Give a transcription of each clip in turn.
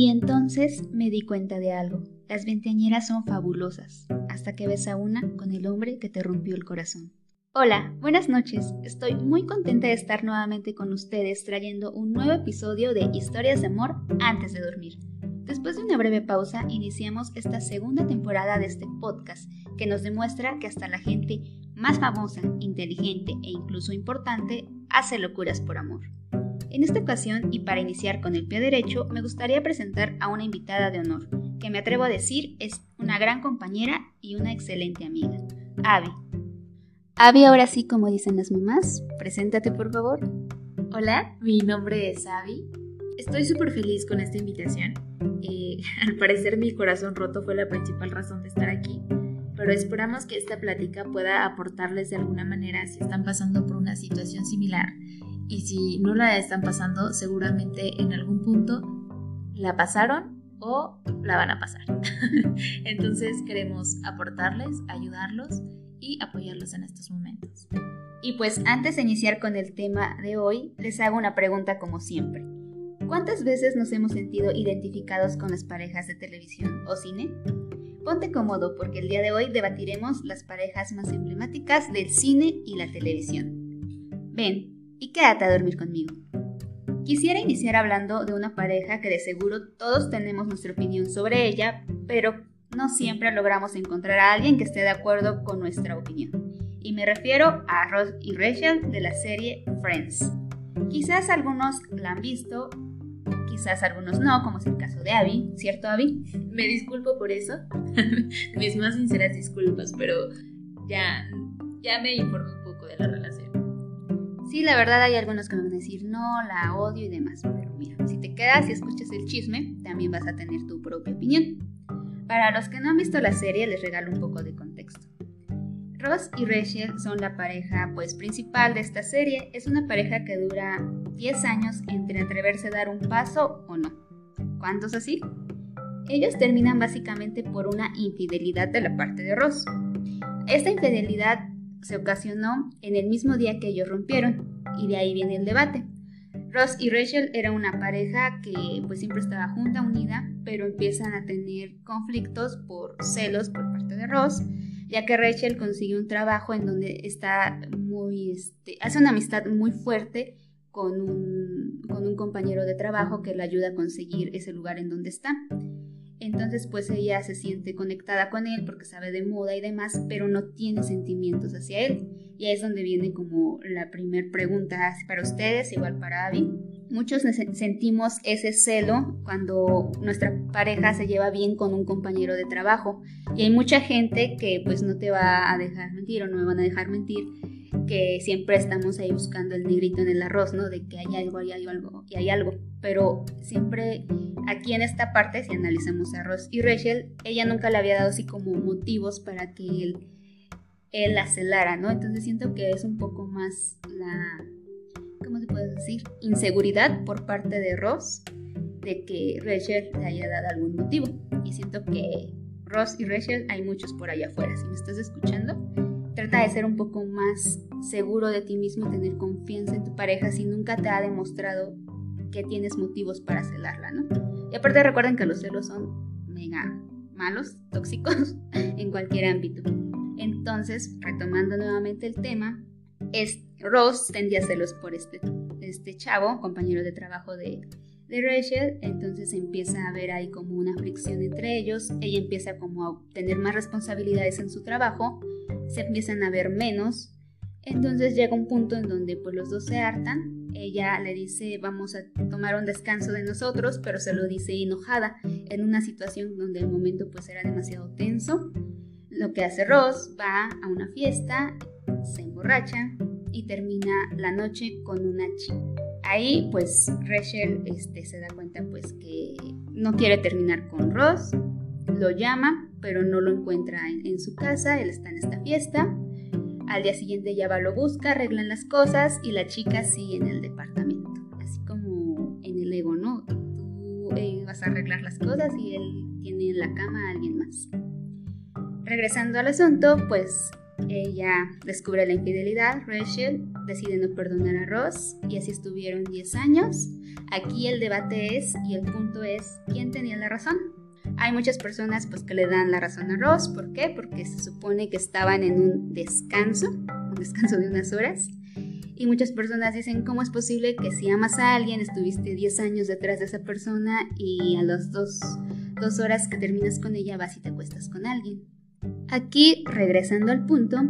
Y entonces me di cuenta de algo. Las veinteañeras son fabulosas, hasta que ves a una con el hombre que te rompió el corazón. Hola, buenas noches. Estoy muy contenta de estar nuevamente con ustedes trayendo un nuevo episodio de Historias de Amor antes de dormir. Después de una breve pausa, iniciamos esta segunda temporada de este podcast que nos demuestra que hasta la gente más famosa, inteligente e incluso importante hace locuras por amor. En esta ocasión, y para iniciar con el pie derecho, me gustaría presentar a una invitada de honor, que me atrevo a decir es una gran compañera y una excelente amiga, Abby. Abby, ahora sí, como dicen las mamás, preséntate por favor. Hola, mi nombre es Abby. Estoy súper feliz con esta invitación. Eh, al parecer mi corazón roto fue la principal razón de estar aquí, pero esperamos que esta plática pueda aportarles de alguna manera si están pasando por una situación similar y si no la están pasando, seguramente en algún punto la pasaron o la van a pasar. Entonces queremos aportarles, ayudarlos y apoyarlos en estos momentos. Y pues antes de iniciar con el tema de hoy, les hago una pregunta como siempre. ¿Cuántas veces nos hemos sentido identificados con las parejas de televisión o cine? Ponte cómodo porque el día de hoy debatiremos las parejas más emblemáticas del cine y la televisión. Ven, y quédate a dormir conmigo. Quisiera iniciar hablando de una pareja que de seguro todos tenemos nuestra opinión sobre ella, pero no siempre logramos encontrar a alguien que esté de acuerdo con nuestra opinión. Y me refiero a Ross y Rachel de la serie Friends. Quizás algunos la han visto, quizás algunos no, como es el caso de Abby, ¿cierto Abby? Me disculpo por eso, mis más sinceras disculpas, pero ya, ya me informé un poco de la relación. Sí, la verdad hay algunos que me van a decir, no, la odio y demás, pero mira, si te quedas y escuchas el chisme, también vas a tener tu propia opinión. Para los que no han visto la serie, les regalo un poco de contexto. Ross y Rachel son la pareja pues principal de esta serie. Es una pareja que dura 10 años entre atreverse a dar un paso o no. ¿Cuántos así? Ellos terminan básicamente por una infidelidad de la parte de Ross. Esta infidelidad se ocasionó en el mismo día que ellos rompieron, y de ahí viene el debate. Ross y Rachel era una pareja que pues siempre estaba junta, unida, pero empiezan a tener conflictos por celos por parte de Ross, ya que Rachel consigue un trabajo en donde está muy, este, hace una amistad muy fuerte con un, con un compañero de trabajo que le ayuda a conseguir ese lugar en donde está. Entonces pues ella se siente conectada con él porque sabe de moda y demás, pero no tiene sentimientos hacia él. Y ahí es donde viene como la primer pregunta para ustedes, igual para Abby. Muchos sentimos ese celo cuando nuestra pareja se lleva bien con un compañero de trabajo. Y hay mucha gente que pues no te va a dejar mentir o no me van a dejar mentir que siempre estamos ahí buscando el negrito en el arroz, ¿no? De que hay algo, hay algo y hay algo. Pero siempre aquí en esta parte, si analizamos a Ross y Rachel, ella nunca le había dado así como motivos para que él, él la celara, ¿no? Entonces siento que es un poco más la, ¿cómo se puede decir? Inseguridad por parte de Ross de que Rachel le haya dado algún motivo. Y siento que Ross y Rachel hay muchos por allá afuera. Si me estás escuchando, Trata de ser un poco más seguro de ti mismo y tener confianza en tu pareja si nunca te ha demostrado que tienes motivos para celarla, ¿no? Y aparte recuerden que los celos son mega malos, tóxicos, en cualquier ámbito. Entonces, retomando nuevamente el tema, es, Ross tendía celos por este, este chavo, compañero de trabajo de, de Rachel, entonces empieza a haber ahí como una fricción entre ellos, ella empieza como a tener más responsabilidades en su trabajo se empiezan a ver menos. Entonces llega un punto en donde pues los dos se hartan. Ella le dice vamos a tomar un descanso de nosotros, pero se lo dice enojada en una situación donde el momento pues era demasiado tenso. Lo que hace Ross va a una fiesta, se emborracha y termina la noche con una chica. Ahí pues Rachel este, se da cuenta pues que no quiere terminar con Ross, lo llama pero no lo encuentra en, su casa, él está en esta fiesta. Al día siguiente ella va, lo busca, arreglan las cosas y la chica sigue en el departamento. Así como en el ego, ¿no? Tú eh, vas a arreglar las cosas y él tiene en la cama a alguien más. Regresando al asunto, pues ella descubre la infidelidad, Rachel decide no perdonar a Ross y así estuvieron 10 años. Aquí el debate es y el punto es quién tenía la razón. Hay muchas personas pues que le dan la razón a Ross, ¿por qué? Porque se supone que estaban en un descanso, un descanso de unas horas. Y muchas personas dicen, ¿cómo es posible que si amas a alguien, estuviste 10 años detrás de esa persona y a las dos, dos horas que terminas con ella vas y te acuestas con alguien? Aquí, regresando al punto,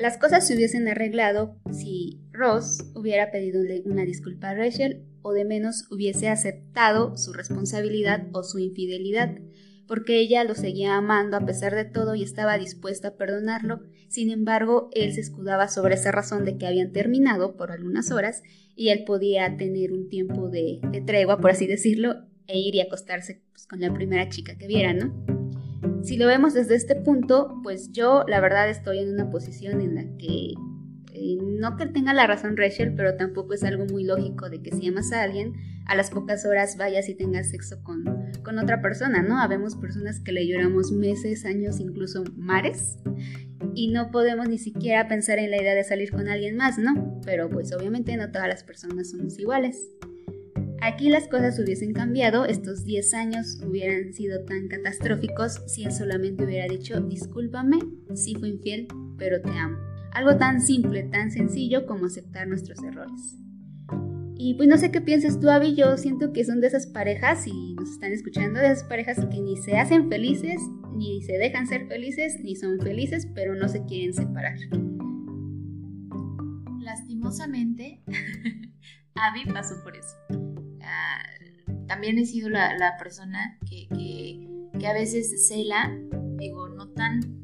las cosas se hubiesen arreglado si Ross hubiera pedido una disculpa a Rachel o de menos hubiese aceptado su responsabilidad o su infidelidad, porque ella lo seguía amando a pesar de todo y estaba dispuesta a perdonarlo. Sin embargo, él se escudaba sobre esa razón de que habían terminado por algunas horas y él podía tener un tiempo de, tregua, por así decirlo, e ir y acostarse pues, con la primera chica que viera, ¿no? Si lo vemos desde este punto, pues yo la verdad estoy en una posición en la que no que tenga la razón Rachel, pero tampoco es algo muy lógico de que si amas a alguien, a las pocas horas vayas y tengas sexo con, con otra persona, ¿no? Habemos personas que le lloramos meses, años, incluso mares, y no podemos ni siquiera pensar en la idea de salir con alguien más, ¿no? Pero pues obviamente no todas las personas somos iguales. Aquí las cosas hubiesen cambiado, estos 10 años hubieran sido tan catastróficos si él solamente hubiera dicho, discúlpame, sí fui infiel, pero te amo. Algo tan simple, tan sencillo como aceptar nuestros errores. Y pues no sé qué piensas tú, Abby, yo siento que son de esas parejas, y nos están escuchando, de esas parejas que ni se hacen felices, ni se dejan ser felices, ni son felices, pero no se quieren separar. Lastimosamente, Abby pasó por eso. Ah, también he sido la, persona que, que, a veces cela, digo, no tan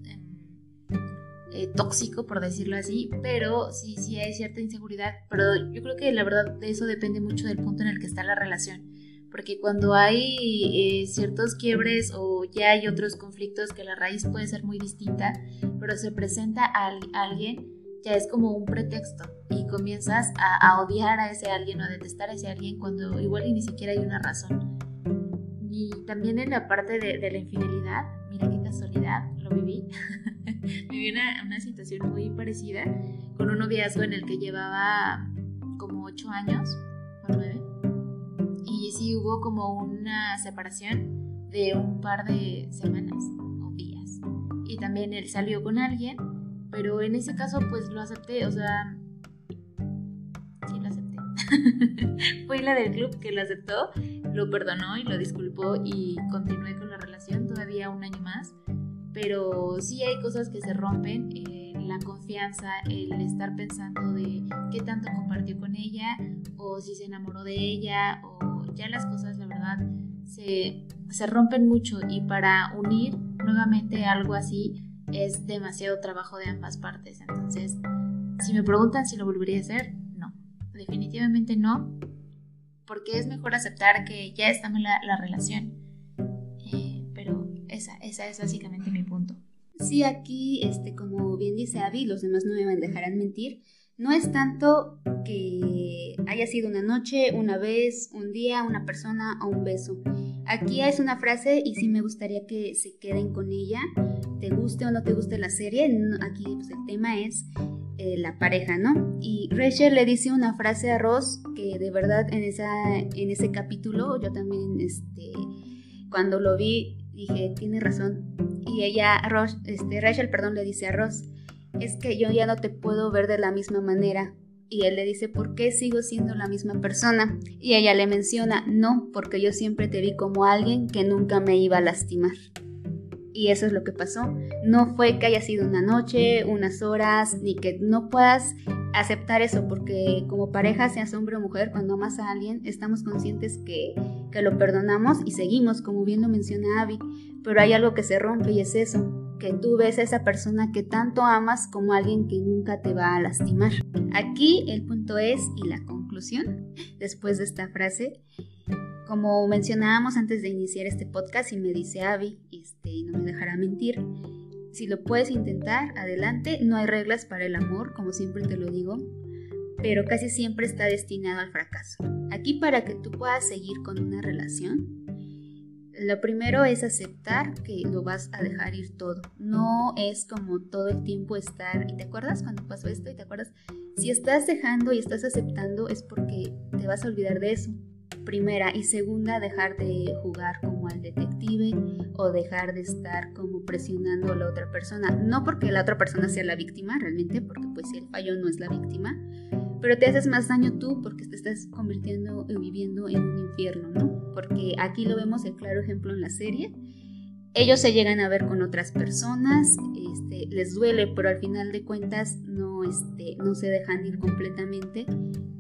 eh, tóxico, por decirlo así, pero sí, sí hay cierta inseguridad, pero yo creo que la verdad de eso depende mucho del punto en el que está la relación, porque cuando hay eh, ciertos quiebres o ya hay otros conflictos que la raíz puede ser muy distinta, pero se presenta a, alguien, ya es como un pretexto y comienzas a, odiar a ese alguien o a detestar a ese alguien cuando igual ni siquiera hay una razón. Y también en la parte de, de la infidelidad, mira qué casualidad, lo viví. viví una, una, situación muy parecida con un noviazgo en el que llevaba como 8 años o 9. Y sí hubo como una separación de un par de semanas o días. Y también él salió con alguien, pero en ese caso pues lo acepté, o sea... Sí, lo acepté. Fui la del club que lo aceptó, lo perdonó y lo disculpó y continué con la relación todavía un año más pero sí hay cosas que se rompen, eh, la confianza, el estar pensando de qué tanto compartió con ella o si se enamoró de ella o ya las cosas la verdad se, se rompen mucho y para unir nuevamente algo así es demasiado trabajo de ambas partes. Entonces, si me preguntan si lo volvería a hacer, no, definitivamente no, porque es mejor aceptar que ya está la, la relación esa, esa es básicamente mi punto. Sí, aquí, este, como bien dice Abby, los demás no me dejarán mentir. No es tanto que haya sido una noche, una vez, un día, una persona o un beso. Aquí es una frase y sí me gustaría que se queden con ella. Te guste o no te guste la serie, aquí pues, el tema es eh, la pareja, ¿no? Y Rachel le dice una frase a Ross que de verdad en, esa, en ese capítulo yo también, este, cuando lo vi, dije, tiene razón. Y ella, Ross, este, Rachel, perdón, le dice a Ross, es que yo ya no te puedo ver de la misma manera. Y él le dice, ¿por qué sigo siendo la misma persona? Y ella le menciona, no, porque yo siempre te vi como alguien que nunca me iba a lastimar. Y eso es lo que pasó. No fue que haya sido una noche, unas horas, ni que no puedas aceptar eso, porque como pareja, seas hombre o mujer, cuando amas a alguien, estamos conscientes que, que lo perdonamos y seguimos, como bien lo menciona Abby, pero hay algo que se rompe y es eso, que tú ves a esa persona que tanto amas como alguien que nunca te va a lastimar. Aquí el punto es, y la conclusión, después de esta frase, como mencionábamos antes de iniciar este podcast y me dice Abby, este, y no me dejará mentir, si lo puedes intentar, adelante. No hay reglas para el amor, como siempre te lo digo, pero casi siempre está destinado al fracaso. Aquí para que tú puedas seguir con una relación, lo primero es aceptar que lo vas a dejar ir todo. No es como todo el tiempo estar, ¿y te acuerdas cuando pasó esto? ¿Y te acuerdas? Si estás dejando y estás aceptando es porque te vas a olvidar de eso. Primera y segunda, dejar de jugar como al detective o dejar de estar como presionando a la otra persona. No porque la otra persona sea la víctima realmente, porque pues si el fallo no es la víctima, pero te haces más daño tú porque te estás convirtiendo y viviendo en un infierno, ¿no? Porque aquí lo vemos el claro ejemplo en la serie. Ellos se llegan a ver con otras personas, este, les duele, pero al final de cuentas no, este, se dejan ir completamente,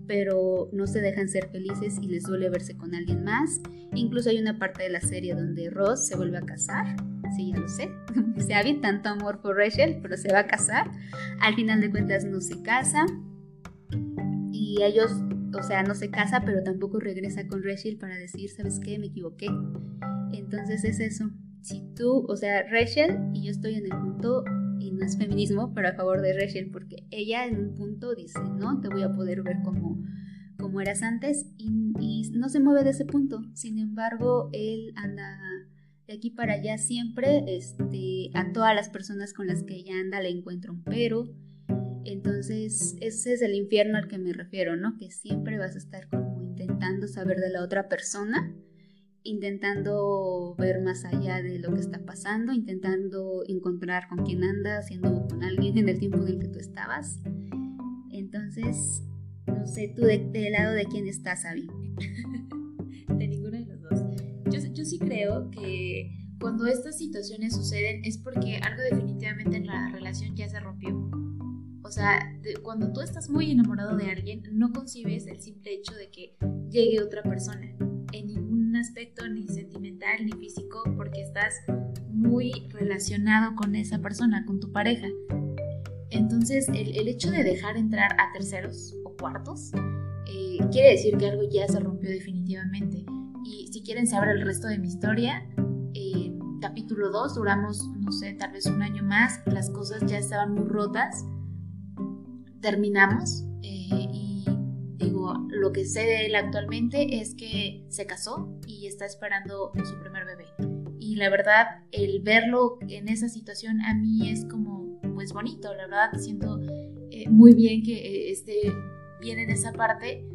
pero no se dejan ser felices y les duele verse con alguien más. Incluso hay una parte de la serie donde Ross se vuelve a casar, sí, ya lo sé, se había tanto amor por Rachel, pero se va a casar. Al final de cuentas no se casa, y ellos, o sea, no se casa, pero tampoco regresa con Rachel para decir, ¿sabes qué? Me equivoqué. Entonces es eso. Si tú, o sea, Rachel y yo estoy en el punto, y no es feminismo, pero a favor de Rachel, porque ella en un punto dice, no, te voy a poder ver como, como eras antes, y, y no se mueve de ese punto. Sin embargo, él anda de aquí para allá siempre, este, a todas las personas con las que ella anda le encuentra un pero entonces, ese es el infierno al que me refiero, ¿no? Que siempre vas a estar como intentando saber de la otra persona, intentando ver más allá de lo que está pasando, intentando encontrar con quién anda, haciendo con alguien en el tiempo en el que tú estabas. Entonces, no sé, tú de, del lado de quién estás, Abby. de ninguno de los dos. Yo sí creo que cuando estas situaciones suceden es porque algo definitivamente en la relación ya se rompió o sea, cuando tú estás muy enamorado de alguien, no concibes el simple hecho de que llegue otra persona en ningún aspecto, ni sentimental, ni físico, porque estás muy relacionado con esa persona, con tu pareja. Entonces, el, hecho de dejar entrar a terceros o cuartos eh, quiere decir que algo ya se rompió definitivamente. Y si quieren saber el resto de mi historia, eh, capítulo 2 duramos, no sé, tal vez un año más, las cosas ya estaban muy rotas terminamos eh, y digo, lo que sé de él actualmente es que se casó y está esperando su primer bebé. Y la verdad, el verlo en esa situación a mí es como, pues bonito, la verdad, siento eh, muy bien que eh, esté bien en esa parte,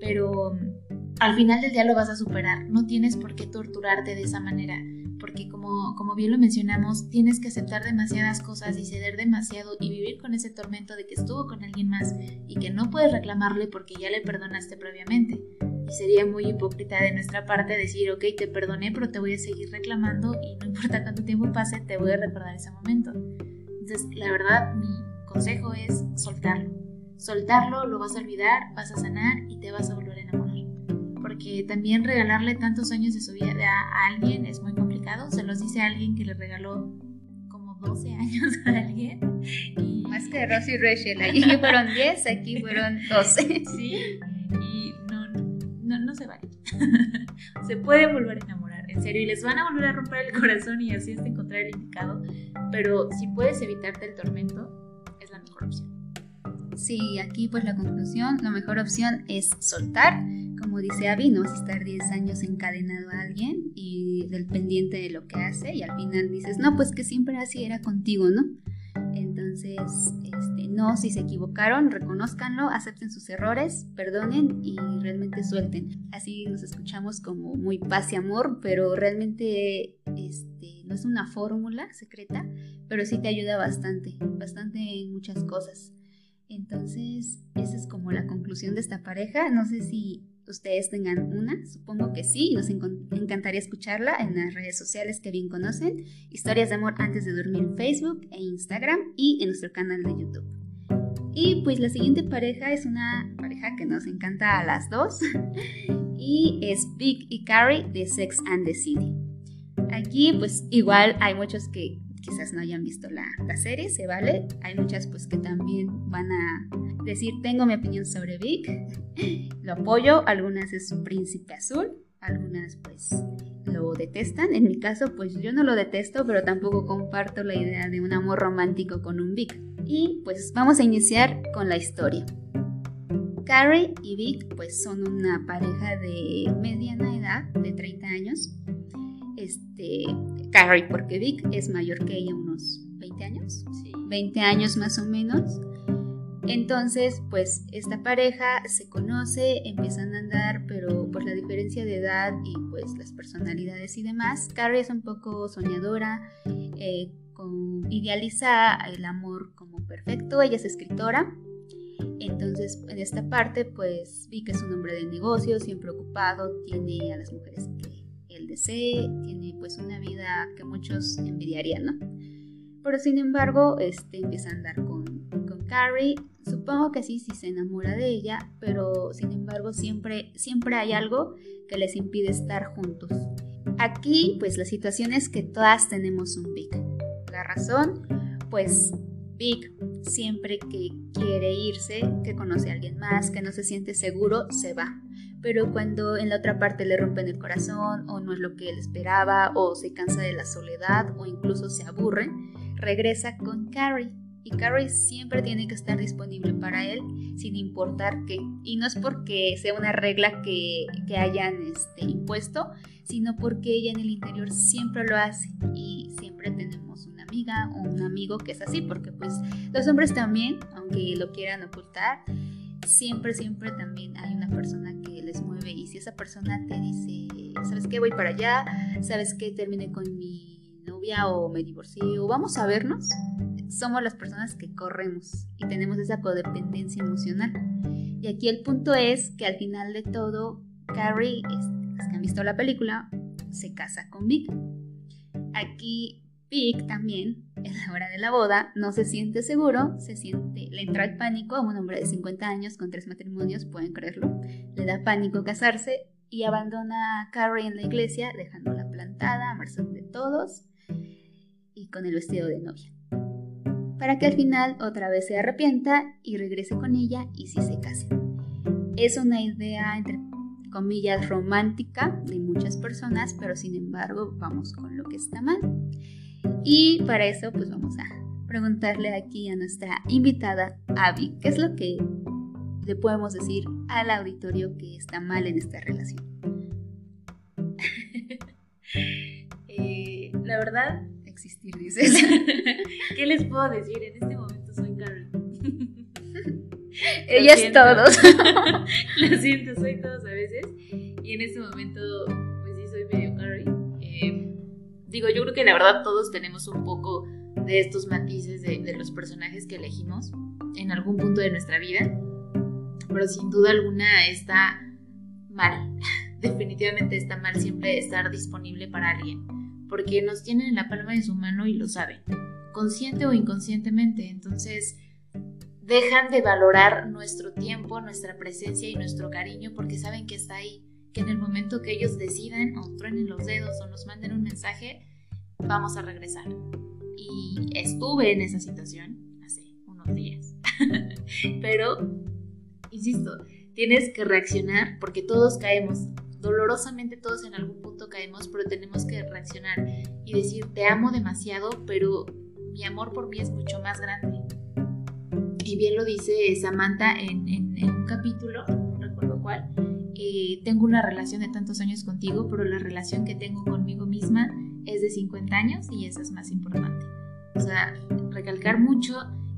pero mm, al final del día lo vas a superar, no tienes por qué torturarte de esa manera porque como, como bien lo mencionamos, tienes que aceptar demasiadas cosas y ceder demasiado y vivir con ese tormento de que estuvo con alguien más y que no puedes reclamarle porque ya le perdonaste previamente. Y sería muy hipócrita de nuestra parte decir, ok, te perdoné, pero te voy a seguir reclamando y no importa cuánto tiempo pase, te voy a recordar ese momento. Entonces, la verdad, mi consejo es soltarlo. Soltarlo, lo vas a olvidar, vas a sanar y te vas a volver a enamorar porque también regalarle tantos años de su vida a alguien es muy complicado. Se los dice alguien que le regaló como 12 años a alguien. Y... Más que Rosy y Rachel, allí fueron 10, aquí fueron 12. Sí, y no, no, no se vale. se puede volver a enamorar, en serio, y les van a volver a romper el corazón y así es encontrar el indicado, pero si puedes evitarte el tormento, es la mejor opción. Sí, aquí pues la conclusión, la mejor opción es soltar dice Abby, no vas a estar 10 años encadenado a alguien y del pendiente de lo que hace y al final dices, no, pues que siempre así era contigo, ¿no? Entonces, este, no, si se equivocaron, reconozcanlo, acepten sus errores, perdonen y realmente suelten. Así nos escuchamos como muy paz y amor, pero realmente este, no es una fórmula secreta, pero sí te ayuda bastante, bastante en muchas cosas. Entonces, esa es como la conclusión de esta pareja. No sé si ustedes tengan una, supongo que sí, nos encantaría escucharla en las redes sociales que bien conocen, Historias de Amor antes de dormir en Facebook e Instagram y en nuestro canal de YouTube. Y pues la siguiente pareja es una pareja que nos encanta a las dos y es Vic y Carrie de Sex and the City. Aquí pues igual hay muchos que quizás no hayan visto la, la, serie, se vale. Hay muchas pues que también van a decir, tengo mi opinión sobre Vic, lo apoyo, algunas es un príncipe azul, algunas pues lo detestan. En mi caso pues yo no lo detesto, pero tampoco comparto la idea de un amor romántico con un Vic. Y pues vamos a iniciar con la historia. Carrie y Vic pues son una pareja de mediana edad, de 30 años. Este, Carrie, porque Vic es mayor que ella, unos 20 años. Sí. 20 años más o menos. Entonces, pues esta pareja se conoce, empiezan a andar, pero por la diferencia de edad y pues las personalidades y demás, Carrie es un poco soñadora, eh, idealiza el amor como perfecto, ella es escritora, entonces en esta parte pues vi que es un hombre de negocio, siempre ocupado, tiene a las mujeres que tiene pues una vida que muchos envidiarían, ¿no? Pero sin embargo, este empieza a andar con, con Carrie, supongo que sí, sí se enamora de ella, pero sin embargo siempre, siempre hay algo que les impide estar juntos. Aquí pues la situación es que todas tenemos un Vic. La razón, pues Vic siempre que quiere irse, que conoce a alguien más, que no se siente seguro, se va. Pero cuando en la otra parte le rompen el corazón o no es lo que él esperaba o se cansa de la soledad o incluso se aburre, regresa con Carrie. Y Carrie siempre tiene que estar disponible para él, sin importar qué. Y no es porque sea una regla que, que hayan este, impuesto, sino porque ella en el interior siempre lo hace. Y siempre tenemos una amiga o un amigo que es así, porque pues los hombres también, aunque lo quieran ocultar, siempre, siempre también hay una persona que les mueve. Y si esa persona te dice, ¿sabes qué? Voy para allá, ¿sabes qué? Terminé con mi novia o me divorcié o vamos a vernos, somos las personas que corremos y tenemos esa codependencia emocional. Y aquí el punto es que al final de todo, Carrie, los que han visto la película, se casa con Vic. Aquí Vic también, en la hora de la boda, no se siente seguro, se siente, le entra el pánico a un hombre de 50 años con tres matrimonios, pueden creerlo, le da pánico casarse y abandona a Carrie en la iglesia, dejándola plantada a merced de todos y con el vestido de novia. Para que al final otra vez se arrepienta y regrese con ella y sí se casen. Es una idea entre comillas romántica de muchas personas, pero sin embargo vamos con lo que está mal. Y para eso pues vamos a preguntarle aquí a nuestra invitada Abby, ¿qué es lo que le podemos decir al auditorio que está mal en esta relación? Eh, la verdad, existir, dices. ¿Qué les puedo decir? En este momento soy Carol. Ella es todos. Lo siento, soy todos a veces. Y en este momento, pues sí, soy medio Carrie. Eh, digo, yo creo que la verdad todos tenemos un poco de estos matices de, los personajes que elegimos en algún punto de nuestra vida. Pero sin duda alguna está mal. Definitivamente está mal siempre estar disponible para alguien porque nos tienen en la palma de su mano y lo saben, consciente o inconscientemente. Entonces, dejan de valorar nuestro tiempo, nuestra presencia y nuestro cariño porque saben que está ahí, que en el momento que ellos decidan o truenen los dedos o nos manden un mensaje, vamos a regresar. Y estuve en esa situación hace unos días. Pero, insisto, tienes que reaccionar porque todos caemos dolorosamente todos en algún punto caemos, pero tenemos que reaccionar y decir, te amo demasiado, pero mi amor por mí es mucho más grande. Y bien lo dice Samantha en, en, un capítulo, no recuerdo cuál, tengo una relación de tantos años contigo, pero la relación que tengo conmigo misma es de 50 años y eso es más importante. O sea, recalcar mucho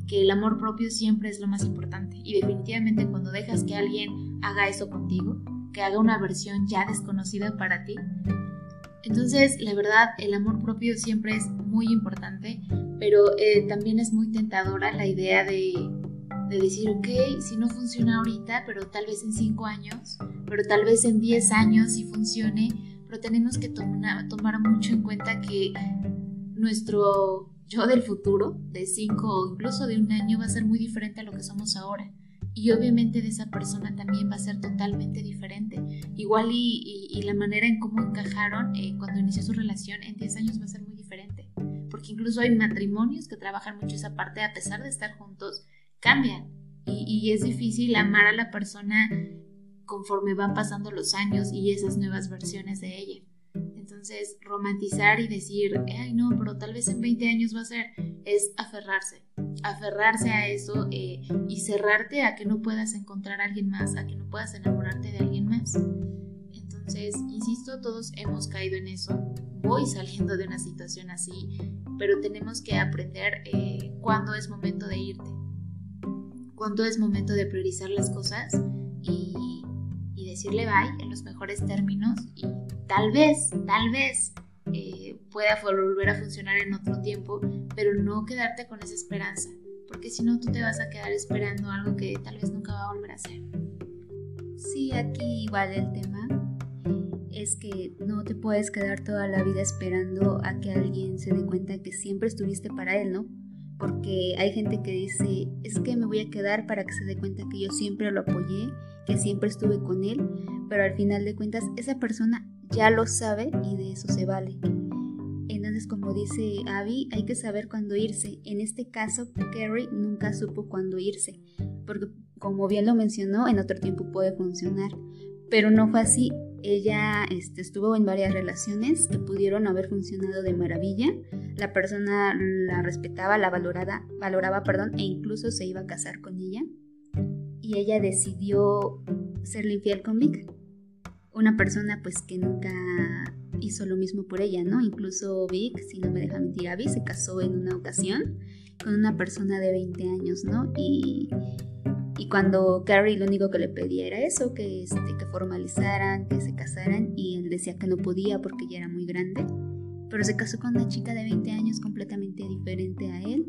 que el amor propio siempre es lo más importante y definitivamente cuando dejas que alguien haga eso contigo, que haga una versión ya desconocida para ti. Entonces, la verdad, el amor propio siempre es muy importante, pero eh, también es muy tentadora la idea de, de decir, ok, si no funciona ahorita, pero tal vez en 5 años, pero tal vez en 10 años si funcione, pero tenemos que tomar mucho en cuenta que nuestro yo del futuro, de 5 o incluso de un año, va a ser muy diferente a lo que somos ahora y obviamente de esa persona también va a ser totalmente diferente. Igual y, la manera en cómo encajaron eh, cuando inició su relación en 10 años va a ser muy diferente. Porque incluso hay matrimonios que trabajan mucho esa parte, a pesar de estar juntos, cambian. Y, y es difícil amar a la persona conforme van pasando los años y esas nuevas versiones de ella. Entonces, romantizar y decir, ay no, pero tal vez en 20 años va a ser, es aferrarse, aferrarse a eso eh, y cerrarte a que no puedas encontrar a alguien más, a que no puedas enamorarte de alguien más. Entonces, insisto, todos hemos caído en eso. Voy saliendo de una situación así, pero tenemos que aprender eh, cuándo es momento de irte. Cuándo es momento de priorizar las cosas y, decirle bye en los mejores términos y tal vez, tal vez eh, pueda volver a funcionar en otro tiempo, pero no quedarte con esa esperanza, porque si no tú te vas a quedar esperando algo que tal vez nunca va a volver a ser. Sí, aquí igual el tema es que no te puedes quedar toda la vida esperando a que alguien se dé cuenta que siempre estuviste para él, ¿no? Porque hay gente que dice, es que me voy a quedar para que se dé cuenta que yo siempre lo apoyé, que siempre estuve con él, pero al final de cuentas esa persona ya lo sabe y de eso se vale. Entonces, como dice Abby, hay que saber cuándo irse. En este caso, Carrie nunca supo cuándo irse, porque como bien lo mencionó, en otro tiempo puede funcionar, pero no fue así. Ella este, estuvo en varias relaciones que pudieron haber funcionado de maravilla. La persona la respetaba, la valoraba, valoraba perdón, e incluso se iba a casar con ella. Y ella decidió serle infiel con Vic. Una persona pues que nunca hizo lo mismo por ella, ¿no? Incluso Vic, si no me deja mentir, Abby se casó en una ocasión con una persona de 20 años, ¿no? Y y cuando Carrie lo único que le pedía era eso, que, este, que formalizaran, que se casaran, y él decía que no podía porque ya era muy grande. Pero se casó con una chica de 20 años completamente diferente a él.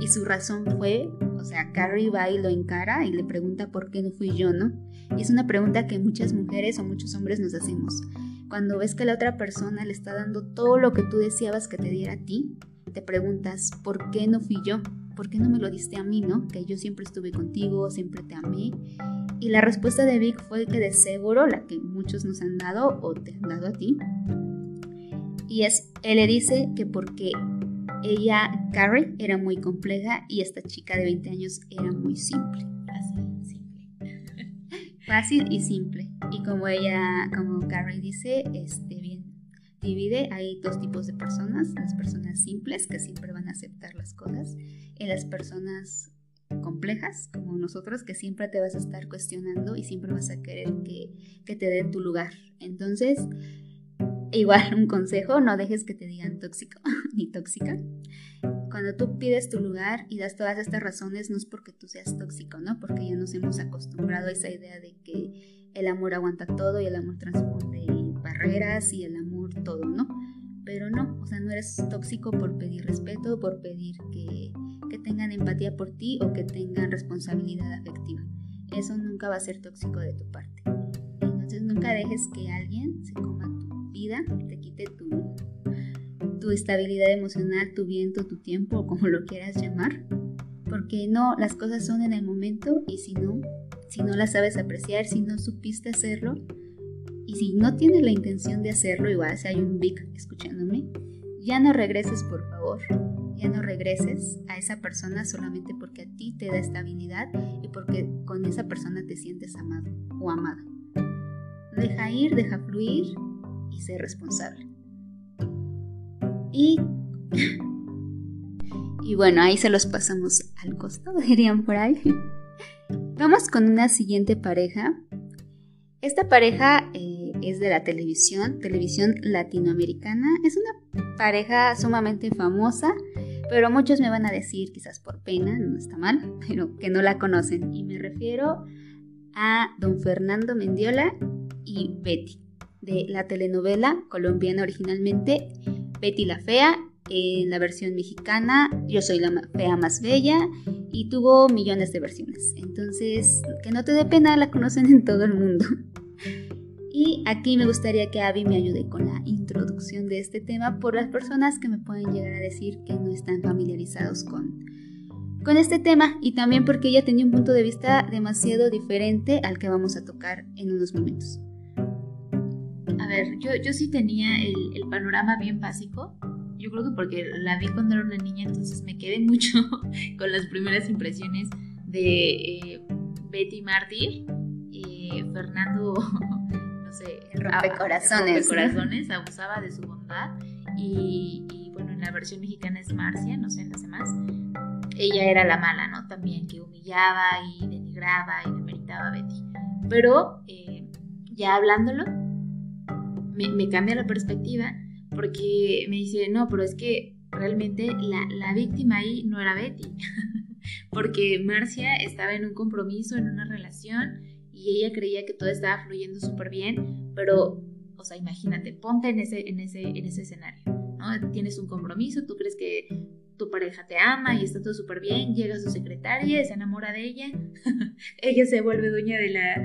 Y su razón fue, o sea, Carrie va y lo encara y le pregunta por qué no fui yo, ¿no? Y es una pregunta que muchas mujeres o muchos hombres nos hacemos. Cuando ves que la otra persona le está dando todo lo que tú deseabas que te diera a ti, te preguntas, ¿por qué no fui yo? ¿por qué no me lo diste a mí, no? Que yo siempre estuve contigo, siempre te amé. Y la respuesta de Vic fue que de seguro la que muchos nos han dado o te han dado a ti. Y es, él le dice que porque ella, Carrie, era muy compleja y esta chica de 20 años era muy simple. Fácil, simple. Fácil y simple. Y como ella, como Carrie dice, este, divide, hay dos tipos de personas, las personas simples que siempre van a aceptar las cosas y las personas complejas como nosotros que siempre te vas a estar cuestionando y siempre vas a querer que, que te den tu lugar. Entonces, igual un consejo, no dejes que te digan tóxico ni tóxica. Cuando tú pides tu lugar y das todas estas razones, no es porque tú seas tóxico, ¿no? Porque ya nos hemos acostumbrado a esa idea de que el amor aguanta todo y el amor transforma barreras y el amor todo, ¿no? Pero no, o sea, no eres tóxico por pedir respeto, por pedir que, que tengan empatía por ti o que tengan responsabilidad afectiva. Eso nunca va a ser tóxico de tu parte. Entonces nunca dejes que alguien se coma tu vida, te quite tu, tu estabilidad emocional, tu viento, tu tiempo, como lo quieras llamar. Porque no, las cosas son en el momento y si no, si no las sabes apreciar, si no supiste hacerlo, y si no tienes la intención de hacerlo, igual si hay un Vic escuchándome, ya no regreses por favor. Ya no regreses a esa persona solamente porque a ti te da estabilidad y porque con esa persona te sientes amado o amada. Deja ir, deja fluir y sé responsable. Y, y bueno, ahí se los pasamos al costo, dirían por ahí. Vamos con una siguiente pareja. Esta pareja eh, es de la televisión, televisión latinoamericana. Es una pareja sumamente famosa, pero muchos me van a decir, quizás por pena, no está mal, pero que no la conocen. Y me refiero a don Fernando Mendiola y Betty, de la telenovela colombiana originalmente Betty la Fea, en la versión mexicana Yo soy la fea más bella y tuvo millones de versiones. Entonces, que no te dé pena, la conocen en todo el mundo. Y aquí me gustaría que Abby me ayude con la introducción de este tema por las personas que me pueden llegar a decir que no están familiarizados con, con este tema y también porque ella tenía un punto de vista demasiado diferente al que vamos a tocar en unos momentos. A ver, yo, yo sí tenía el, panorama bien básico. Yo creo que porque la vi cuando era una niña, entonces me quedé mucho con las primeras impresiones de eh, Betty Martyr, eh, Fernando rompecorazones. corazones abusaba de su bondad y, bueno, en la versión mexicana es Marcia, no sé en las demás. Ella era la mala, ¿no? También que humillaba y denigraba y demeritaba a Betty. Pero eh, ya hablándolo, me, cambia la perspectiva porque me dice, no, pero es que realmente la, la víctima ahí no era Betty. porque Marcia estaba en un compromiso, en una relación, y ella creía que todo estaba fluyendo súper bien, pero, o sea, imagínate, ponte en ese, en ese, en ese escenario, ¿no? Tienes un compromiso, tú crees que tu pareja te ama y está todo súper bien, llega su secretaria, se enamora de ella, ella se vuelve dueña de la,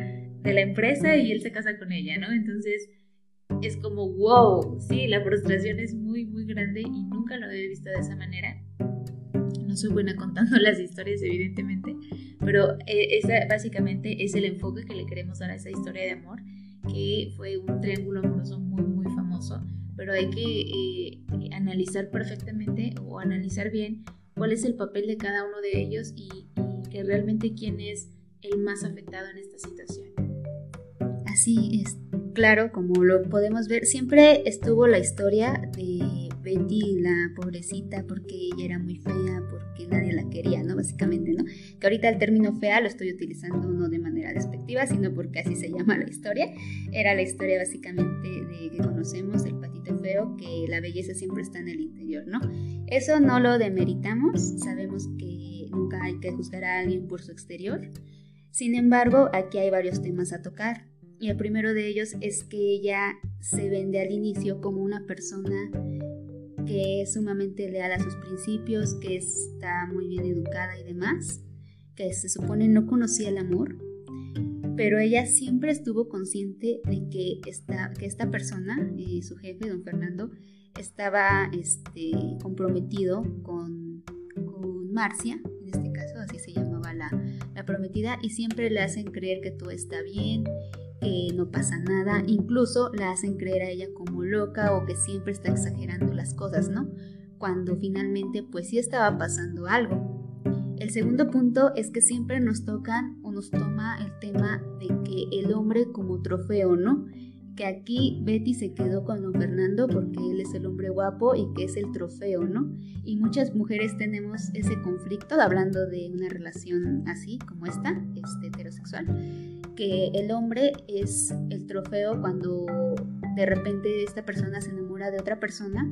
de la empresa y él se casa con ella, ¿no? Entonces es como, wow, sí, la frustración es muy, muy grande y nunca lo había visto de esa manera. Soy buena contando las historias, evidentemente, pero eh, esa básicamente es el enfoque que le queremos dar a esa historia de amor, que fue un triángulo amoroso muy, muy famoso pero hay que eh, analizar perfectamente o analizar bien cuál es el papel de cada uno de ellos y, que realmente quién es el más afectado en esta situación. Así es, claro, como lo podemos ver, siempre estuvo la historia de Betty, la pobrecita, porque ella era muy fea, porque nadie la quería, ¿no? Básicamente, ¿no? Que ahorita el término fea lo estoy utilizando no de manera despectiva, sino porque así se llama la historia. Era la historia básicamente de que conocemos el patito feo, que la belleza siempre está en el interior, ¿no? Eso no lo demeritamos, sabemos que nunca hay que juzgar a alguien por su exterior. Sin embargo, aquí hay varios temas a tocar. Y el primero de ellos es que ella se vende al inicio como una persona que es sumamente leal a sus principios, que está muy bien educada y demás, que se supone no conocía el amor, pero ella siempre estuvo consciente de que esta, que esta persona, eh, su jefe, don Fernando, estaba este, comprometido con, Marcia, en este caso así se llamaba la, la prometida, y siempre le hacen creer que todo está bien, que no pasa nada, incluso la hacen creer a ella como loca o que siempre está exagerando las cosas, ¿no? Cuando finalmente pues sí estaba pasando algo. El segundo punto es que siempre nos tocan o nos toma el tema de que el hombre como trofeo, ¿no? Que aquí Betty se quedó con don Fernando porque él es el hombre guapo y que es el trofeo, ¿no? Y muchas mujeres tenemos ese conflicto, hablando de una relación así como esta, este, heterosexual, que el hombre es el trofeo cuando de repente esta persona se enamora de otra persona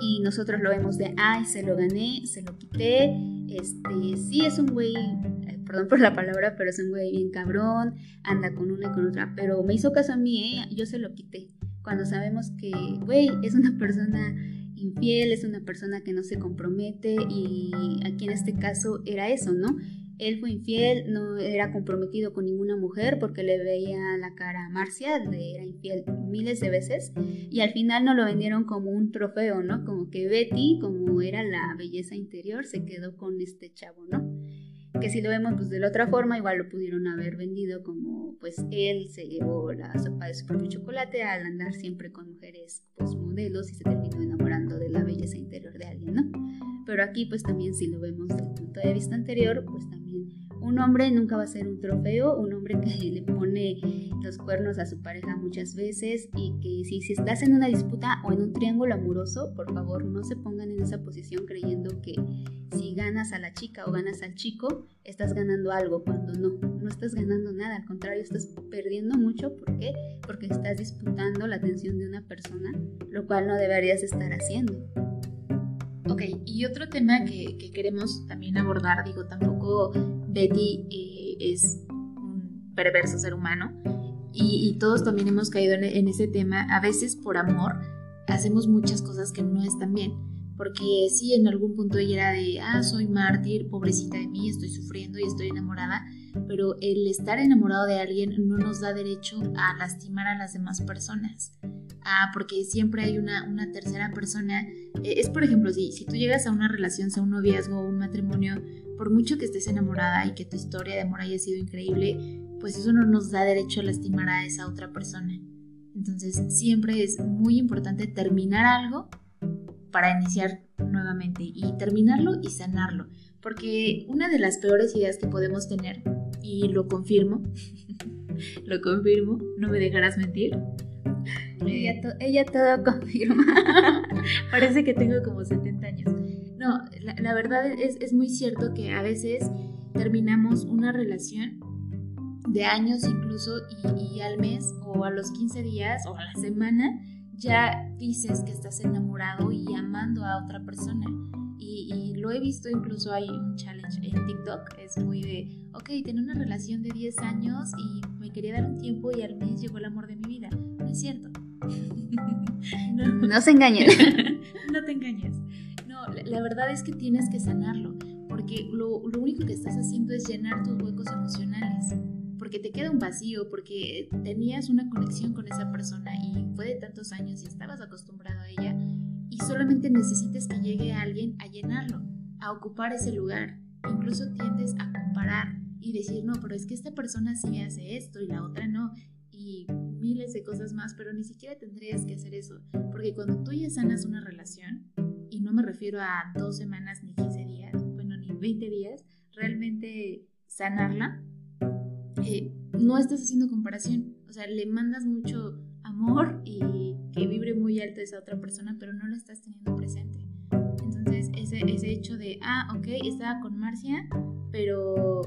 y nosotros lo vemos de, ay, se lo gané, se lo quité, este, sí es un güey, eh, perdón por la palabra, pero es un güey bien cabrón, anda con una y con otra, pero me hizo caso a mí, ¿eh? yo se lo quité. Cuando sabemos que, güey, es una persona infiel, es una persona que no se compromete y aquí en este caso era eso, ¿no? Él fue infiel, no era comprometido con ninguna mujer porque le veía la cara a Marcia, le era infiel miles de veces y al final no lo vendieron como un trofeo, ¿no? Como que Betty, como era la belleza interior, se quedó con este chavo, ¿no? Que si lo vemos pues de la otra forma, igual lo pudieron haber vendido como pues él se llevó la sopa de su propio chocolate al andar siempre con mujeres pues modelos y se terminó enamorando de la belleza interior de alguien, ¿no? Pero aquí pues también si lo vemos desde el punto de vista anterior, pues también un hombre nunca va a ser un trofeo, un hombre que le pone los cuernos a su pareja muchas veces y que si, si estás en una disputa o en un triángulo amoroso, por favor no se pongan en esa posición creyendo que si ganas a la chica o ganas al chico, estás ganando algo, cuando no, no estás ganando nada, al contrario, estás perdiendo mucho. ¿Por qué? Porque estás disputando la atención de una persona, lo cual no deberías estar haciendo. Ok, y otro tema que, queremos también abordar, digo, tampoco Betty eh, es un perverso ser humano. Y, todos también hemos caído en, ese tema. A veces por amor hacemos muchas cosas que no están bien, porque sí, en algún punto ella era de, ah, soy mártir, pobrecita de mí, estoy sufriendo y estoy enamorada, pero el estar enamorado de alguien no nos da derecho a lastimar a las demás personas. Ah, porque siempre hay una, una tercera persona. Eh, es por ejemplo, si, si tú llegas a una relación, sea un noviazgo o un matrimonio, por mucho que estés enamorada y que tu historia de amor haya sido increíble, pues eso no nos da derecho a lastimar a esa otra persona. Entonces siempre es muy importante terminar algo para iniciar nuevamente y terminarlo y sanarlo. Porque una de las peores ideas que podemos tener, y lo confirmo, lo confirmo, no me dejarás mentir, ella, todo confirma. Parece que tengo como 70 años. No, la, verdad es, muy cierto que a veces terminamos una relación de años incluso y, y, al mes o a los 15 días o a la semana ya dices que estás enamorado y amando a otra persona. Lo he visto, incluso hay un challenge en TikTok, es muy de, ok, tenía una relación de 10 años y me quería dar un tiempo y al mes llegó el amor de mi vida. No es cierto. no. se engañen. no te engañes. No, la, verdad es que tienes que sanarlo, porque lo, lo único que estás haciendo es llenar tus huecos emocionales porque te queda un vacío, porque tenías una conexión con esa persona y fue de tantos años y estabas acostumbrado a ella y solamente necesitas que llegue alguien a llenarlo, a ocupar ese lugar. Incluso tiendes a comparar y decir, no, pero es que esta persona sí me hace esto y la otra no. Y miles de cosas más, pero ni siquiera tendrías que hacer eso. Porque cuando tú ya sanas una relación, y no me refiero a dos semanas ni 15 días, bueno, ni 20 días, realmente sanarla eh, no estás haciendo comparación. O sea, le mandas mucho amor y que vibre muy alto esa otra persona, pero no la estás teniendo presente. Entonces, ese, ese hecho de, ah, ok, estaba con Marcia, pero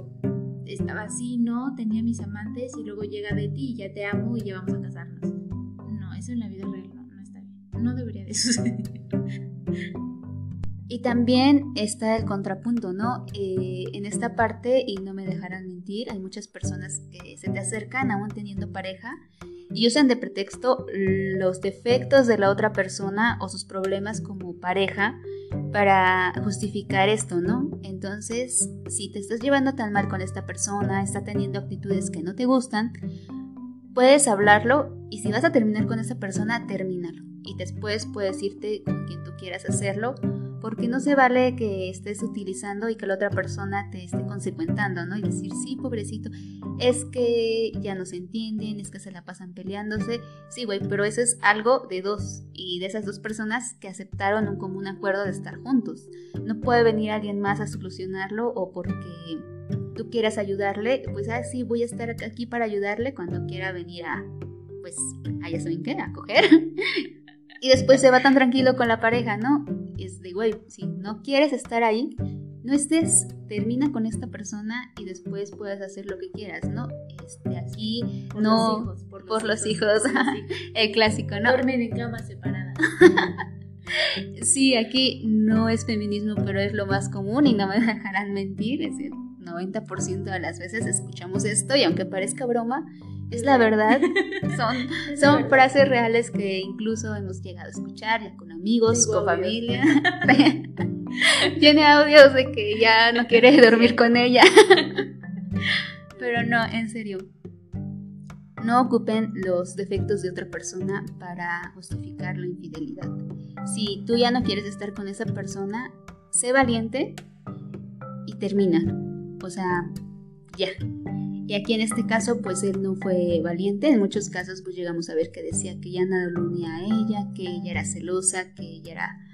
estaba así, no, tenía mis amantes y luego llega ti y ya te amo y ya vamos a casarnos. No, eso en la vida real no, no está bien. No debería de suceder. Y también está el contrapunto, ¿no? Eh, en esta parte, y no me dejarán mentir, hay muchas personas que se te acercan aún teniendo pareja y usan de pretexto los defectos de la otra persona o sus problemas como pareja para justificar esto, ¿no? Entonces, si te estás llevando tan mal con esta persona, está teniendo actitudes que no te gustan, puedes hablarlo y si vas a terminar con esa persona, termínalo. Y después puedes irte con quien tú quieras hacerlo porque no se vale que estés utilizando y que la otra persona te esté consecuentando, ¿no? Y decir, sí, pobrecito, es que ya no se entienden, es que se la pasan peleándose. Sí, güey, pero eso es algo de dos y de esas dos personas que aceptaron un común acuerdo de estar juntos. No puede venir alguien más a solucionarlo o porque tú quieras ayudarle, pues, ah, sí, voy a estar aquí para ayudarle cuando quiera venir a, pues, a ya saben qué, a coger. y después se va tan tranquilo con la pareja, ¿no? Es de, güey, si no quieres estar ahí, no estés, termina con esta persona y después puedes hacer lo que quieras, ¿no? Este, aquí por no, los hijos, por, los, hijos, el clásico, ¿no? Duermen en camas separadas. sí, aquí no es feminismo, pero es lo más común y no me dejarán mentir, es el 90% de las veces escuchamos esto y aunque parezca broma, es la verdad. Son, son frases reales que incluso hemos llegado a escuchar ya con amigos, con familia. Tiene audios de que ya no quiere dormir con ella. Pero no, en serio. No ocupen los defectos de otra persona para justificar la infidelidad. Si tú ya no quieres estar con esa persona, sé valiente y termina. O sea, ya. Y aquí en este caso, pues él no fue valiente. En muchos casos, pues llegamos a ver que decía que ya nada lo unía a ella, que ella era celosa, que ella era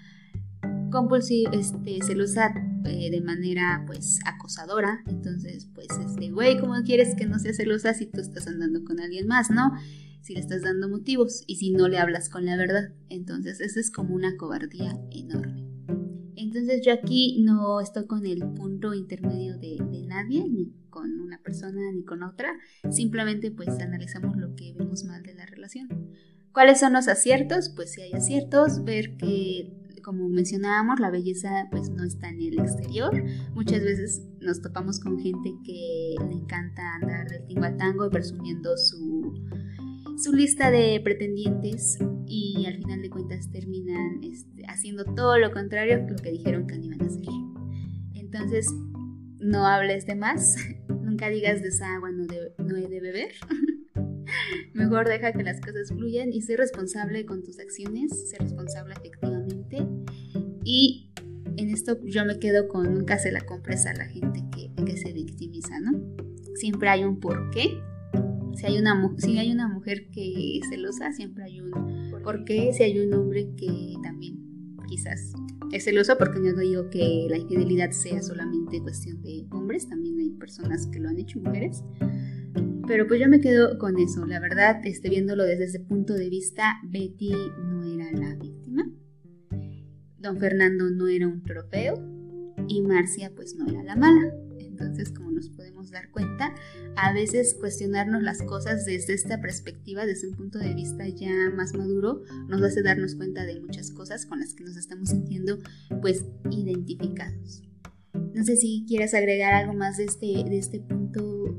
compulsiva, este, celosa eh, de manera, pues, acosadora. Entonces, pues, este, güey, ¿cómo quieres que no sea celosa si tú estás andando con alguien más, no? Si le estás dando motivos y si no le hablas con la verdad. Entonces, eso es como una cobardía enorme. Entonces yo aquí no estoy con el punto intermedio de, nadie, ni con una persona ni con otra, simplemente pues analizamos lo que vemos mal de la relación. ¿Cuáles son los aciertos? Pues si hay aciertos, ver que como mencionábamos, la belleza pues no está en el exterior. Muchas veces nos topamos con gente que le encanta andar del tingo al tango y presumiendo su, su lista de pretendientes y al final de cuentas terminan este, haciendo todo lo contrario lo que dijeron que no iban a hacer. Entonces, no hables de más, nunca digas de esa agua no, no he de beber. Mejor deja que las cosas fluyan y sé responsable con tus acciones, sé responsable efectivamente. Y en esto yo me quedo con nunca se la compres a la gente que, que se victimiza, ¿no? Siempre hay un porqué. Si hay, una, si hay una mujer que es celosa, siempre hay un porque si hay un hombre que también quizás es celoso, porque no digo que la infidelidad sea solamente cuestión de hombres, también hay personas que lo han hecho, mujeres. Pero pues yo me quedo con eso. La verdad, este, viéndolo desde ese punto de vista, Betty no era la víctima. Don Fernando no era un trofeo. Y Marcia pues no era la mala. Entonces, como nos podemos dar cuenta, a veces cuestionarnos las cosas desde esta perspectiva, desde un punto de vista ya más maduro, nos hace darnos cuenta de muchas cosas con las que nos estamos sintiendo pues identificados. No sé si quieres agregar algo más de este, de este punto.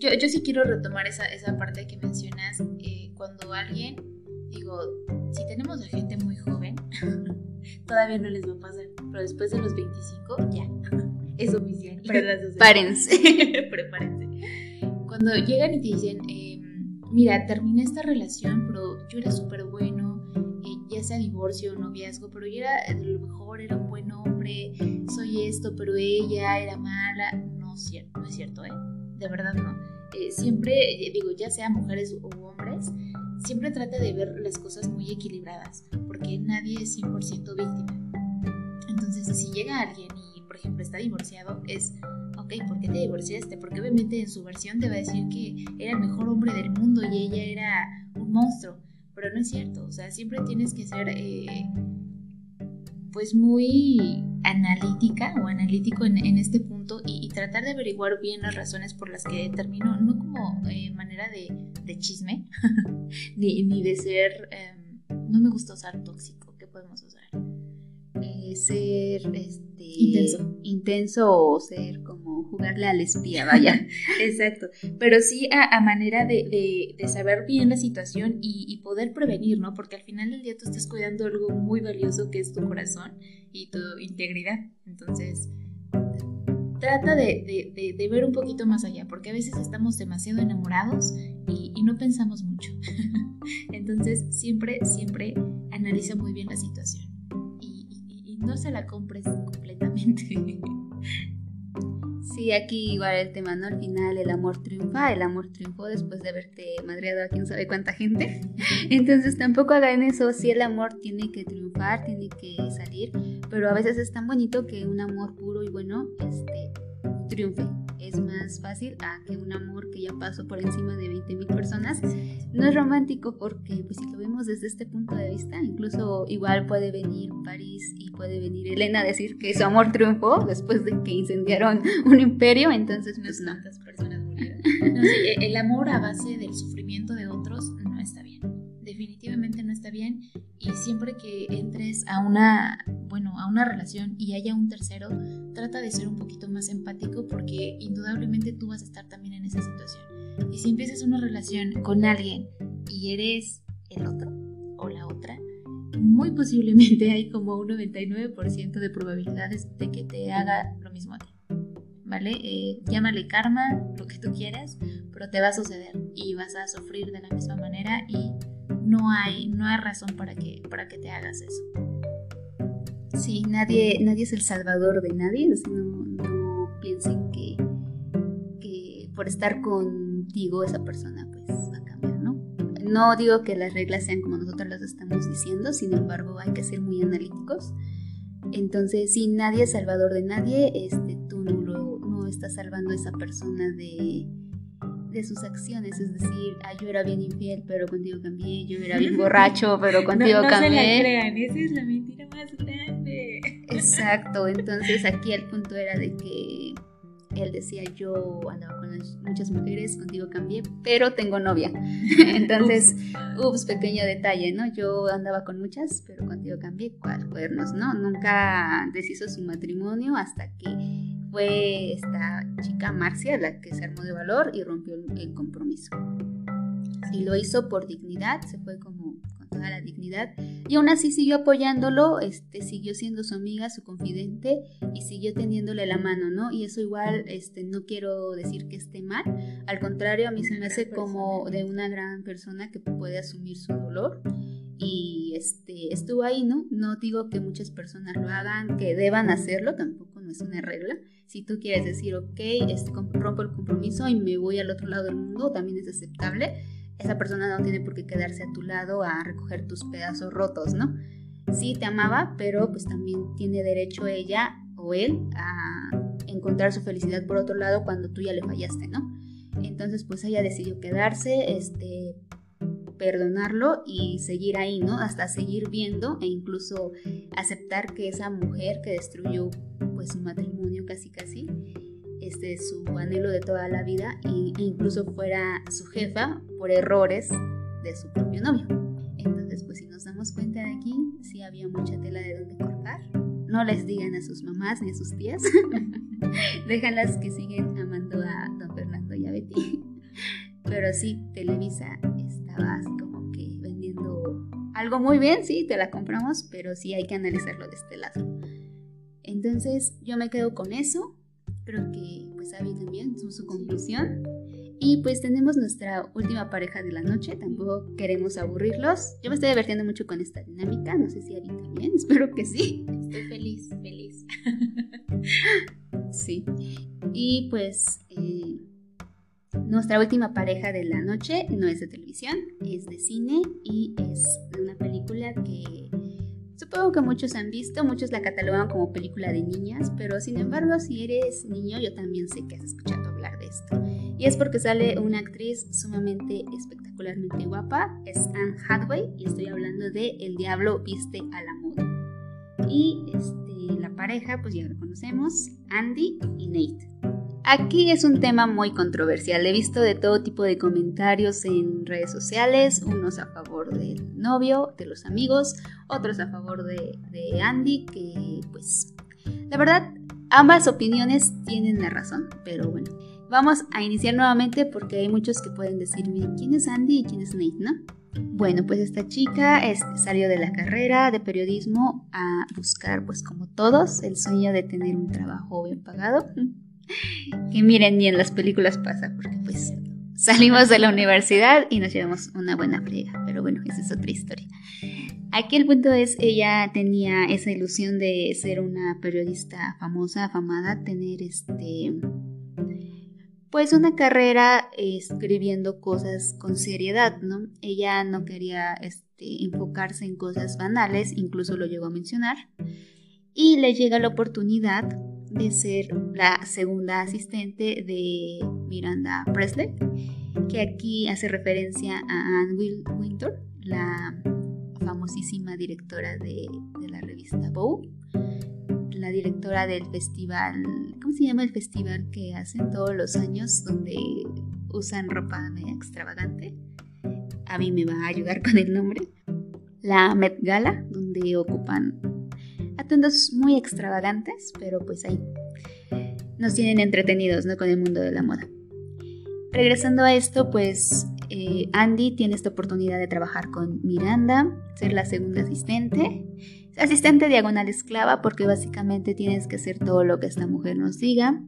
Yo, yo sí quiero retomar esa, esa parte que mencionas, eh, cuando alguien, digo, si tenemos a gente muy joven, todavía no les va a pasar, pero después de los 25 ya, es oficial. Prepárense. Prepárense. Cuando llegan y te dicen, em, mira, terminé esta relación, pero yo era súper bueno, eh, ya sea divorcio o noviazgo, pero yo era, a lo mejor era un buen hombre, soy esto, pero ella era mala. No, no es cierto, ¿eh? De verdad no. Eh, siempre, eh, digo, ya sea mujeres u hombres, siempre trata de ver las cosas muy equilibradas, porque nadie es 100% víctima. Entonces, si llega alguien y, por ejemplo, está divorciado, es, ok, ¿por qué te divorciaste? Porque obviamente en su versión te va a decir que era el mejor hombre del mundo y ella era un monstruo, pero no es cierto, o sea, siempre tienes que ser, eh, pues, muy analítica o analítico en, este punto y, tratar de averiguar bien las razones por las que terminó, no como eh, manera de, chisme, ni, de ser, em, no me gusta usar tóxico, ¿qué podemos usar? Eh, ser este, intenso. intenso o ser como jugarle al espía, vaya. Exacto, pero sí a, manera de, saber bien la situación y, y poder prevenir, ¿no? Porque al final del día tú estás cuidando algo muy valioso que es tu corazón y tu integridad. Entonces, trata de, ver un poquito más allá, porque a veces estamos demasiado enamorados y, no pensamos mucho. Entonces, siempre, siempre analiza muy bien la situación y no se la compres Sí, aquí igual el tema, ¿no? Al final el amor triunfa, el amor triunfó después de haberte madreado a quién sabe cuánta gente. Entonces tampoco hagan eso, sí el amor tiene que triunfar, tiene que salir, pero a veces es tan bonito que un amor puro y bueno, este, triunfe es más fácil a que un amor que ya pasó por encima de 20 mil personas. No es romántico porque, pues, si lo vemos desde este punto de vista, incluso igual puede venir París y puede venir Elena a decir que su amor triunfó después de que incendiaron un imperio, entonces, pues, no. personas murieron. E, el amor a base del sufrimiento de otros está bien y siempre que entres a una, bueno, a una relación y haya un tercero, trata de ser un poquito más empático porque indudablemente tú vas a estar también en esa situación. Y si empiezas una relación con alguien y eres el otro o la otra, muy posiblemente hay como un 99% de probabilidades de que te haga lo mismo a ti. ¿Vale? Eh, llámale karma, lo que tú quieras, pero te va a suceder y vas a sufrir de la misma manera y no hay, no hay razón para que, para que te hagas eso. Sí, nadie, nadie es el salvador de nadie, no, piensen que, que por estar contigo esa persona pues va a cambiar, ¿no? No digo que las reglas sean como nosotros las estamos diciendo, sin embargo hay que ser muy analíticos. Entonces, si nadie es salvador de nadie, este, tú no, lo, no estás salvando a esa persona de, de sus acciones, es decir, ah, yo era bien infiel, pero contigo cambié, yo era bien borracho, pero contigo no, cambié. Se la crean, esa es la mentira más grande. Exacto, entonces aquí el punto era de que él decía, yo andaba con muchas mujeres, contigo cambié, pero tengo novia. Entonces, ups, pequeño detalle, ¿no? Yo andaba con muchas, pero contigo cambié, ¿cuál cuernos, no? Nunca deshizo su matrimonio hasta que fue esta chica Marcia la que se armó de valor y rompió el compromiso. Y lo hizo por dignidad, se fue como con toda la dignidad. Y aún así siguió apoyándolo, este, siguió siendo su amiga, su confidente y siguió teniéndole la mano, ¿no? Y eso igual, este, no quiero decir que esté mal, al contrario, a mí se me hace como de una gran persona que puede asumir su dolor y este, estuvo ahí, ¿no? No digo que muchas personas lo hagan, que deban hacerlo, tampoco no es una regla. Si tú quieres decir, ok, este, rompo el compromiso y me voy al otro lado del mundo, también es aceptable. Esa persona no tiene por qué quedarse a tu lado a recoger tus pedazos rotos, ¿no? Sí, te amaba, pero pues también tiene derecho ella o él a encontrar su felicidad por otro lado cuando tú ya le fallaste, ¿no? Entonces, pues ella decidió quedarse, este, perdonarlo y seguir ahí, ¿no? Hasta seguir viendo e incluso aceptar que esa mujer que destruyó pues su matrimonio casi casi, este, su anhelo de toda la vida e incluso fuera su jefa por errores de su propio novio. Entonces, pues si nos damos cuenta de aquí, sí había mucha tela de donde cortar. No les digan a sus mamás ni a sus tías. Déjanlas que siguen amando a don Fernando y a Betty. Pero sí, Televisa estaba así como que vendiendo algo muy bien, sí, te la compramos, pero sí hay que analizarlo de este lado. Entonces yo me quedo con eso. Creo que pues Abby también su, su conclusión. Y pues tenemos nuestra última pareja de la noche, tampoco queremos aburrirlos. Yo me estoy divirtiendo mucho con esta dinámica, no sé si Abby también, espero que sí. Estoy feliz, feliz. sí. Y pues eh, nuestra última pareja de la noche no es de televisión, es de cine y es una película que supongo que muchos han visto, muchos la catalogan como película de niñas, pero sin embargo si eres niño yo también sé que has escuchado hablar de esto. Y es porque sale una actriz sumamente espectacularmente guapa, es Anne Hathaway y estoy hablando de El diablo viste a la moda. Y este, la pareja pues ya la conocemos, Andy y Nate. Aquí es un tema muy controversial. He visto de todo tipo de comentarios en redes sociales, unos a favor del novio, de los amigos, otros a favor de, Andy, que pues la verdad ambas opiniones tienen la razón, pero bueno. Vamos a iniciar nuevamente porque hay muchos que pueden decirme quién es Andy y quién es Nate, ¿no? Bueno, pues esta chica este, salió de la carrera de periodismo a buscar, pues como todos, el sueño de tener un trabajo bien pagado que miren, ni en las películas pasa, porque pues salimos de la universidad y nos llevamos una buena friega, pero bueno, esa es otra historia. Aquí el punto es, ella tenía esa ilusión de ser una periodista famosa, afamada, tener este, pues una carrera escribiendo cosas con seriedad, ¿no? Ella no quería este, enfocarse en cosas banales, incluso lo llegó a mencionar, y le llega la oportunidad de ser la segunda asistente de Miranda Presley, que aquí hace referencia a Anne Wintour, la famosísima directora de, la revista Vogue, la directora del festival, ¿cómo se llama el festival que hacen todos los años donde usan ropa extravagante? A mí me va a ayudar con el nombre. La Met Gala, donde ocupan atuendos muy extravagantes, pero pues ahí nos tienen entretenidos ¿no? con el mundo de la moda. Regresando a esto, pues eh, Andy tiene esta oportunidad de trabajar con Miranda, ser la segunda asistente. Asistente diagonal esclava porque básicamente tienes que hacer todo lo que esta mujer nos diga.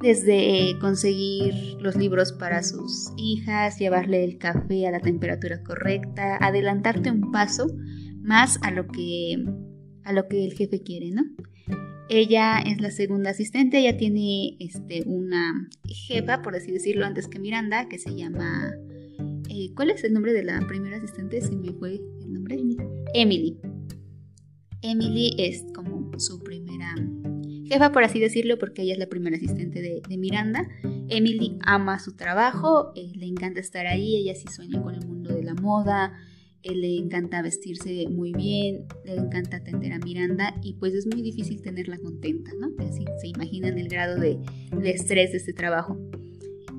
Desde conseguir los libros para sus hijas, llevarle el café a la temperatura correcta, adelantarte un paso más a lo que a lo que el jefe quiere, ¿no? Ella es la segunda asistente, ella tiene este, una jefa, por así decirlo, antes que Miranda, que se llama... Eh, ¿Cuál es el nombre de la primera asistente? Se me fue el nombre. Emily. Emily es como su primera jefa, por así decirlo, porque ella es la primera asistente de, Miranda. Emily ama su trabajo, eh, le encanta estar ahí, ella sí sueña con el mundo de la moda, le encanta vestirse muy bien, le encanta atender a Miranda y pues es muy difícil tenerla contenta, ¿no? Así se imaginan el grado de, estrés de este trabajo.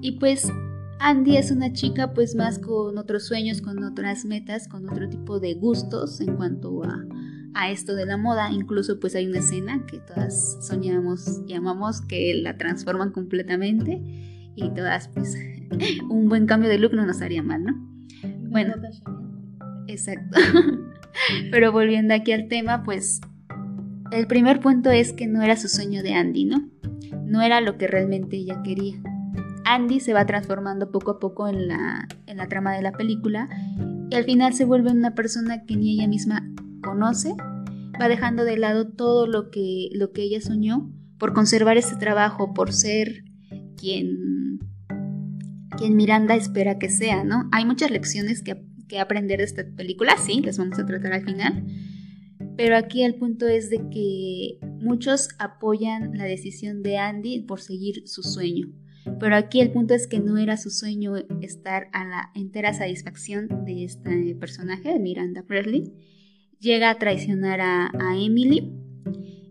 Y pues Andy es una chica pues más con otros sueños, con otras metas, con otro tipo de gustos en cuanto a, a esto de la moda. Incluso pues hay una escena que todas soñamos y amamos que la transforman completamente y todas pues un buen cambio de look no nos haría mal, ¿no? Bueno. Exacto. Pero volviendo aquí al tema, pues el primer punto es que no era su sueño de Andy, ¿no? No era lo que realmente ella quería. Andy se va transformando poco a poco en la, en la trama de la película y al final se vuelve una persona que ni ella misma conoce, va dejando de lado todo lo que, lo que ella soñó por conservar este trabajo, por ser quien, quien Miranda espera que sea, ¿no? Hay muchas lecciones que que aprender de esta película, sí, las vamos a tratar al final. Pero aquí el punto es de que muchos apoyan la decisión de Andy por seguir su sueño. Pero aquí el punto es que no era su sueño estar a la entera satisfacción de este personaje, de Miranda Presley. Llega a traicionar a, Emily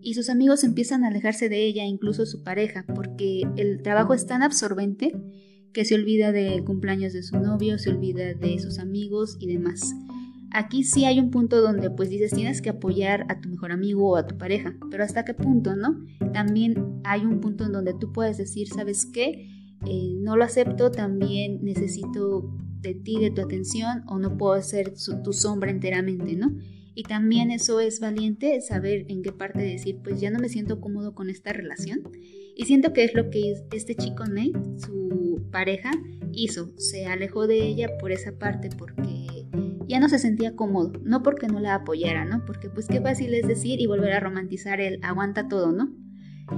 y sus amigos empiezan a alejarse de ella, incluso su pareja, porque el trabajo es tan absorbente que se olvida del cumpleaños de su novio, se olvida de sus amigos y demás. Aquí sí hay un punto donde pues dices tienes que apoyar a tu mejor amigo o a tu pareja, pero hasta qué punto, ¿no? También hay un punto en donde tú puedes decir, ¿sabes qué? Eh, no lo acepto, también necesito de ti, de tu atención, o no puedo ser tu sombra enteramente, ¿no? Y también eso es valiente, saber en qué parte decir, pues ya no me siento cómodo con esta relación. Y siento que es lo que este chico Nate, su pareja, hizo. Se alejó de ella por esa parte porque ya no se sentía cómodo. No porque no la apoyara, ¿no? Porque pues qué fácil es decir y volver a romantizar el aguanta todo, ¿no?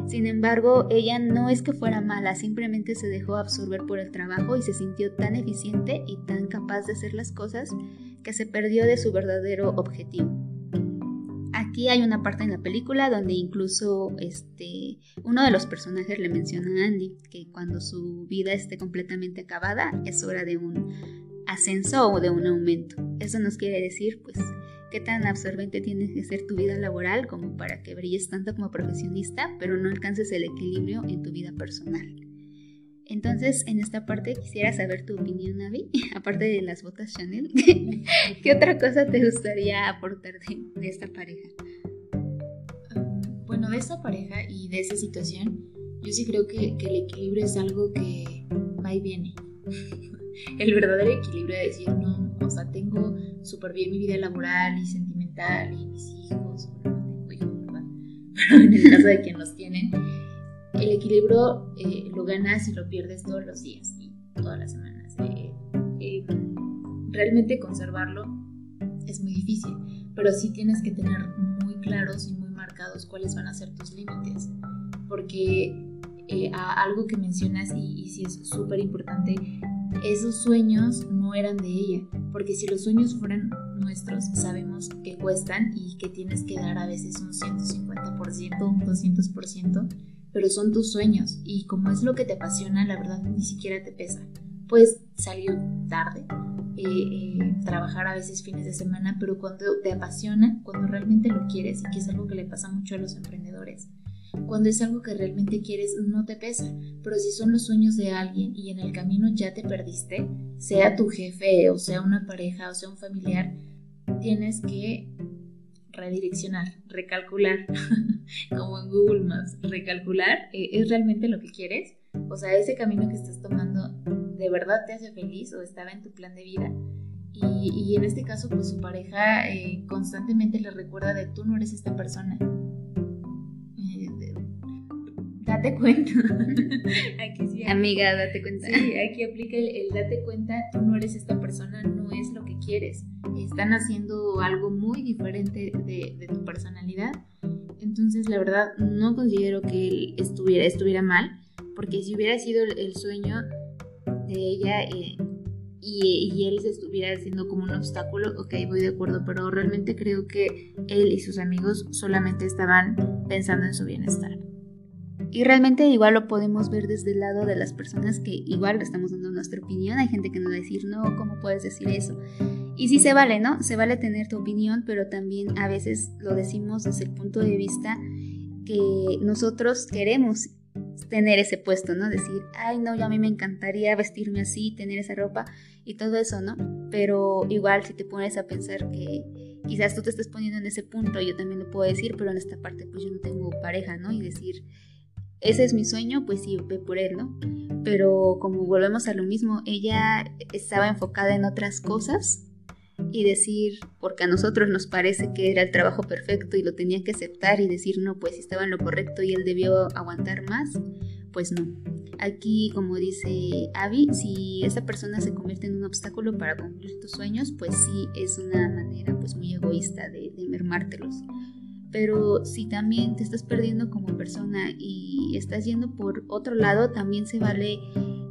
Sin embargo, ella no es que fuera mala, simplemente se dejó absorber por el trabajo y se sintió tan eficiente y tan capaz de hacer las cosas que se perdió de su verdadero objetivo. Aquí hay una parte en la película donde incluso este, uno de los personajes le menciona a Andy que cuando su vida esté completamente acabada es hora de un ascenso o de un aumento. Eso nos quiere decir pues qué tan absorbente tienes que ser tu vida laboral como para que brilles tanto como profesionista, pero no alcances el equilibrio en tu vida personal. Entonces, en esta parte quisiera saber tu opinión, Avi, aparte de las botas Chanel. ¿Qué otra cosa te gustaría aportar de, esta pareja? Bueno, de esta pareja y de esa situación, yo sí creo que, que el equilibrio es algo que va y viene. el verdadero equilibrio de decir, no, o sea, tengo súper bien mi vida laboral y sentimental y mis hijos, no tengo hijos, ¿verdad? Pero en el caso de quien los tienen, el equilibrio eh, lo ganas y lo pierdes todos los días y todas las semanas. Eh, eh, realmente conservarlo es muy difícil, pero sí tienes que tener muy claros y muy marcados cuáles van a ser tus límites, porque algo que mencionas y, y sí es súper importante esos sueños no eran de ella, porque si los sueños fueran nuestros, sabemos que cuestan y que tienes que dar a veces un 150%, un 200%, pero son tus sueños y como es lo que te apasiona, la verdad ni siquiera te pesa. Puedes salir tarde, eh, eh, trabajar a veces fines de semana, pero cuando te apasiona, cuando realmente lo quieres, y que es algo que le pasa mucho a los emprendedores, cuando es algo que realmente quieres, no te pesa. Pero si son los sueños de alguien y en el camino ya te perdiste, sea tu jefe o sea una pareja o sea un familiar, tienes que redireccionar, recalcular, como en Google Maps, recalcular, eh, ¿es realmente lo que quieres? O sea, ese camino que estás tomando, ¿de verdad te hace feliz o estaba en tu plan de vida? Y, en este caso, pues su pareja eh, constantemente le recuerda de tú no eres esta persona, date cuenta. Amiga, date cuenta. Sí, aquí aplica el, date cuenta, tú no eres esta persona, no es lo que quieres. Están haciendo algo muy diferente de, tu personalidad. Entonces, la verdad, no considero que él estuviera, estuviera mal, porque si hubiera sido el, sueño de ella y, y, él se estuviera haciendo como un obstáculo, ok, voy de acuerdo, pero realmente creo que él y sus amigos solamente estaban pensando en su bienestar. Y realmente igual lo podemos ver desde el lado de las personas que igual le estamos dando nuestra opinión. Hay gente que nos va a decir, no, ¿cómo puedes decir eso? Y sí se vale, ¿no? Se vale tener tu opinión, pero también a veces lo decimos desde el punto de vista que nosotros queremos tener ese puesto, ¿no? Decir, ay, no, yo a mí me encantaría vestirme así, tener esa ropa y todo eso, ¿no? Pero igual si te pones a pensar que quizás tú te estés poniendo en ese punto, yo también lo puedo decir, pero en esta parte pues yo no tengo pareja, ¿no? Y decir, ese es mi sueño, pues sí, ve por él, ¿no? Pero como volvemos a lo mismo, ella estaba enfocada en otras cosas y decir, porque a nosotros nos parece que era el trabajo perfecto y lo tenía que aceptar y decir, no, pues estaba en lo correcto y él debió aguantar más, pues no. Aquí, como dice Abby, si esa persona se convierte en un obstáculo para cumplir tus sueños, pues sí es una manera pues muy egoísta de, de mermártelos. Pero si también te estás perdiendo como persona y estás yendo por otro lado, también se vale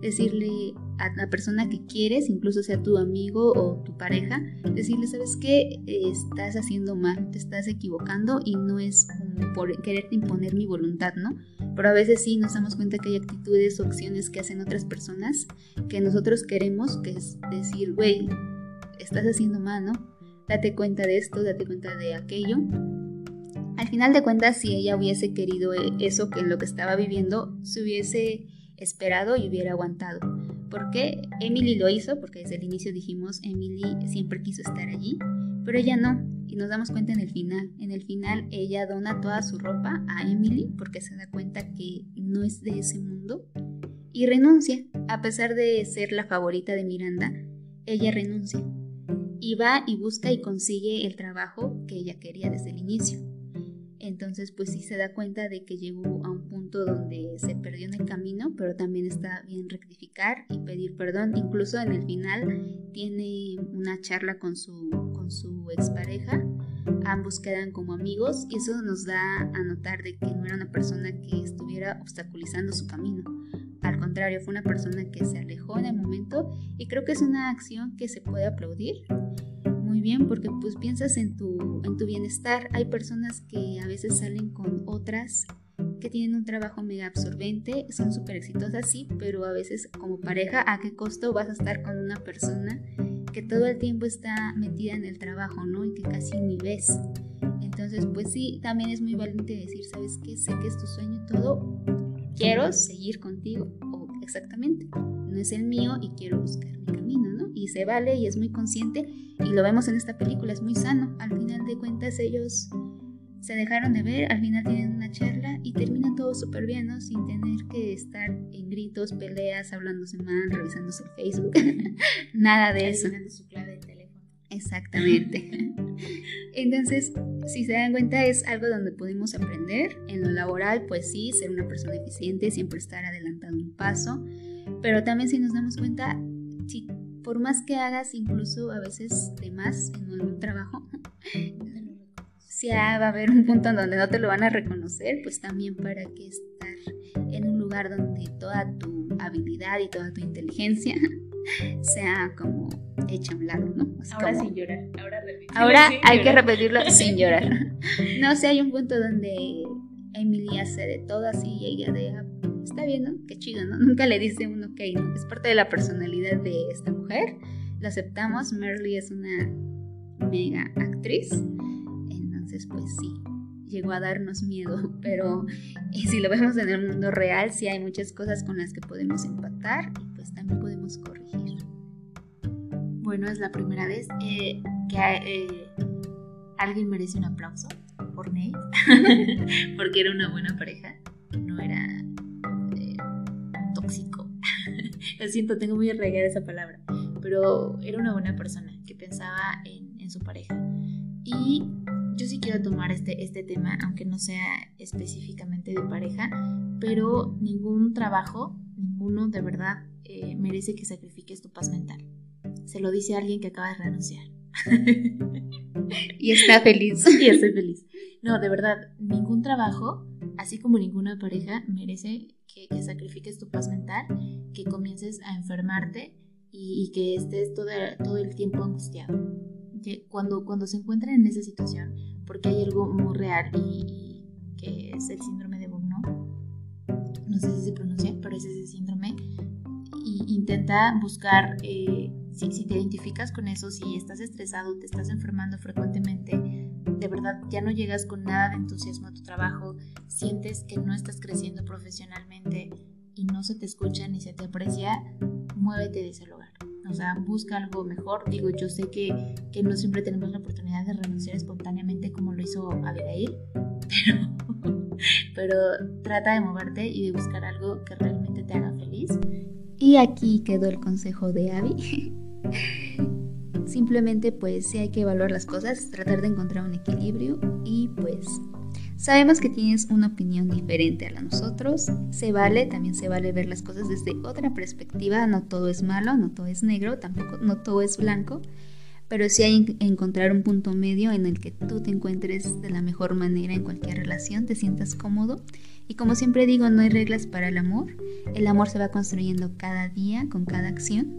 decirle a la persona que quieres, incluso sea tu amigo o tu pareja, decirle, ¿sabes qué? Estás haciendo mal, te estás equivocando y no es por quererte imponer mi voluntad, ¿no? Pero a veces sí nos damos cuenta que hay actitudes o acciones que hacen otras personas que nosotros queremos, que es decir, güey, estás haciendo mal, ¿no? Date cuenta de esto, date cuenta de aquello al final de cuentas, si ella hubiese querido eh, eso que en lo que estaba viviendo, se hubiese esperado y hubiera aguantado. Porque Emily lo hizo, porque desde el inicio dijimos, Emily siempre quiso estar allí, pero ella no. Y nos damos cuenta en el final. En el final ella dona toda su ropa a Emily porque se da cuenta que no es de ese mundo y renuncia. A pesar de ser la favorita de Miranda, ella renuncia. Y va y busca y consigue el trabajo que ella quería desde el inicio. Entonces, pues sí se da cuenta de que llegó a un punto donde se perdió en el camino, pero también está bien rectificar y pedir perdón. Incluso en el final tiene una charla con su, con su expareja. Ambos quedan como amigos y eso nos da a notar de que no era una persona que estuviera obstaculizando su camino. Al contrario, fue una persona que se alejó en el momento y creo que es una acción que se puede aplaudir muy bien porque pues piensas en tu, en tu bienestar. Hay personas que a veces salen con otras que tienen un trabajo mega absorbente, son súper exitosas, sí, pero a veces como pareja, ¿a qué costo vas a estar con una persona que todo el tiempo está metida en el trabajo, ¿no? Y que casi ni ves. Entonces, pues sí, también es muy valiente decir, ¿sabes qué? Sé que es tu sueño todo, quiero seguir contigo, o exactamente, no es el mío y quiero buscar mi camino, ¿no? Y se vale y es muy consciente y lo vemos en esta película, es muy sano. Al final de cuentas ellos se dejaron de ver, al final tienen una charla y termina todo súper bien, ¿no? Sin tener que estar en gritos, peleas, hablándose mal, revisándose el Facebook, nada de eso. su clave de teléfono. Exactamente. Entonces, si se dan cuenta, es algo donde podemos aprender. En lo laboral, pues sí, ser una persona eficiente, siempre estar adelantado un paso. Pero también si nos damos cuenta, si por más que hagas incluso a veces de más en algún trabajo, si va a haber un punto en donde no te lo van a reconocer, pues también para que estar en un lugar donde toda tu habilidad y toda tu inteligencia sea como hecha a un lado, ¿no? ahora sin llorar, ahora, ahora hay que repetirlo sin llorar. No sé, hay un punto donde Emilia hace de todo y ella deja está bien, ¿no? Qué chido, ¿no? Nunca le dice uno que ¿no? Es parte de la personalidad de esta mujer. Lo aceptamos. Merly es una mega actriz. Entonces, pues sí, llegó a darnos miedo. Pero si lo vemos en el mundo real, sí hay muchas cosas con las que podemos empatar y pues también podemos corregir. Bueno, es la primera vez eh, que eh, alguien merece un aplauso por Nate, porque era una buena pareja, no era Lo siento, tengo muy arraigada esa palabra. Pero era una buena persona que pensaba en, su pareja. Y yo sí quiero tomar este, este tema, aunque no sea específicamente de pareja, pero ningún trabajo, ninguno de verdad eh, merece que sacrifiques tu paz mental. Se lo dice alguien que acaba de renunciar. y está feliz. Y estoy feliz. No, de verdad, ningún trabajo, así como ninguna pareja, merece que, sacrifiques tu paz mental, que comiences a enfermarte y, que estés todo, todo, el tiempo angustiado. Que cuando, cuando se encuentran en esa situación, porque hay algo muy real y, que es el síndrome de Burnout, no sé si se pronuncia, pero es ese síndrome, y intenta buscar, eh, si, si te identificas con eso, si estás estresado, te estás enfermando frecuentemente, de verdad ya no llegas con nada de entusiasmo a tu trabajo, sientes que no estás creciendo profesionalmente y no se te escucha ni se te aprecia, muévete de ese lugar. O sea, busca algo mejor. Digo, yo sé que, que no siempre tenemos la oportunidad de renunciar espontáneamente como lo hizo Abigail, pero, pero trata de moverte y de buscar algo que realmente te haga feliz. Y aquí quedó el consejo de Abby. Simplemente pues sí hay que evaluar las cosas, tratar de encontrar un equilibrio y pues sabemos que tienes una opinión diferente a la nosotros. Se vale, también se vale ver las cosas desde otra perspectiva. No todo es malo, no todo es negro, tampoco no todo es blanco. Pero sí hay que encontrar un punto medio en el que tú te encuentres de la mejor manera en cualquier relación, te sientas cómodo. Y como siempre digo, no hay reglas para el amor. El amor se va construyendo cada día con cada acción.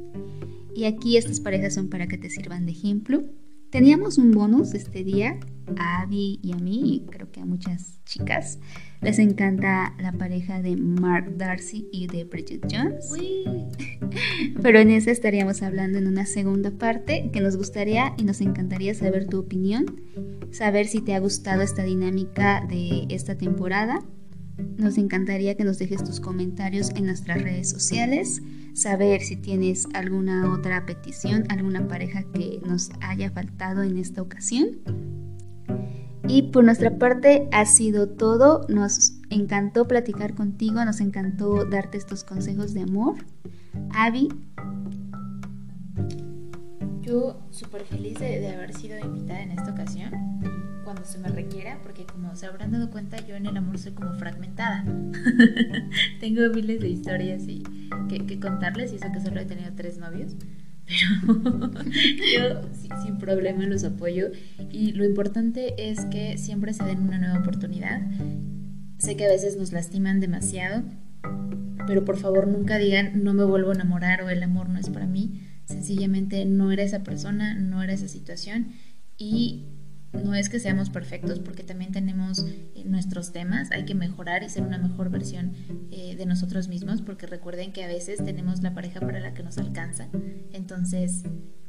Y aquí estas parejas son para que te sirvan de ejemplo. Teníamos un bonus este día, a Abby y a mí, y creo que a muchas chicas. Les encanta la pareja de Mark Darcy y de Bridget Jones. Pero en esa estaríamos hablando en una segunda parte que nos gustaría y nos encantaría saber tu opinión, saber si te ha gustado esta dinámica de esta temporada. Nos encantaría que nos dejes tus comentarios en nuestras redes sociales saber si tienes alguna otra petición, alguna pareja que nos haya faltado en esta ocasión. Y por nuestra parte ha sido todo. Nos encantó platicar contigo, nos encantó darte estos consejos de amor. Abby. Yo súper feliz de, de haber sido invitada en esta ocasión cuando se me requiera, porque como se habrán dado cuenta, yo en el amor soy como fragmentada. Tengo miles de historias y que, contarles, y eso que solo he tenido tres novios, pero yo sin problema los apoyo. Y lo importante es que siempre se den una nueva oportunidad. Sé que a veces nos lastiman demasiado, pero por favor nunca digan no me vuelvo a enamorar o el amor no es para mí. Sencillamente no era esa persona, no era esa situación y no es que seamos perfectos porque también tenemos eh, nuestros temas, hay que mejorar y ser una mejor versión eh, de nosotros mismos porque recuerden que a veces tenemos la pareja para la que nos alcanza. Entonces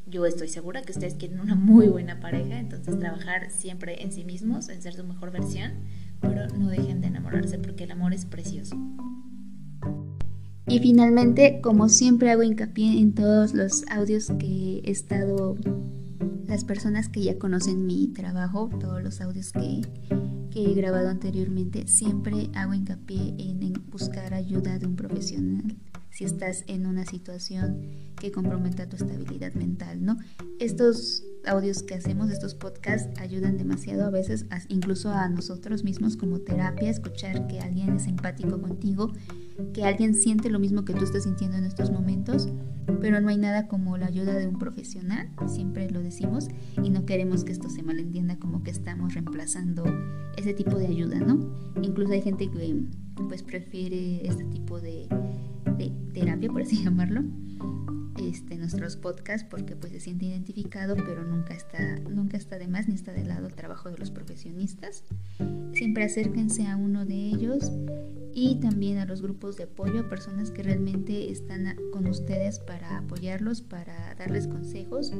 yo estoy segura que ustedes quieren una muy buena pareja, entonces trabajar siempre en sí mismos, en ser su mejor versión, pero no dejen de enamorarse porque el amor es precioso. Y finalmente, como siempre hago hincapié en todos los audios que he estado las personas que ya conocen mi trabajo, todos los audios que, he grabado anteriormente, siempre hago hincapié en, en, buscar ayuda de un profesional si estás en una situación que comprometa tu estabilidad mental, ¿no? Estos audios que hacemos, estos podcasts, ayudan demasiado a veces, incluso a nosotros mismos como terapia, escuchar que alguien es empático contigo, que alguien siente lo mismo que tú estás sintiendo en estos momentos, pero no hay nada como la ayuda de un profesional, siempre lo decimos, y no queremos que esto se malentienda como que estamos reemplazando ese tipo de ayuda, ¿no? Incluso hay gente que pues prefiere este tipo de, de terapia, por así llamarlo, este, nuestros podcasts porque pues se siente identificado, pero nunca está, nunca está de más ni está de lado el trabajo de los profesionistas. Siempre acérquense a uno de ellos y también a los grupos de apoyo, personas que realmente están con ustedes para apoyarlos, para darles consejos,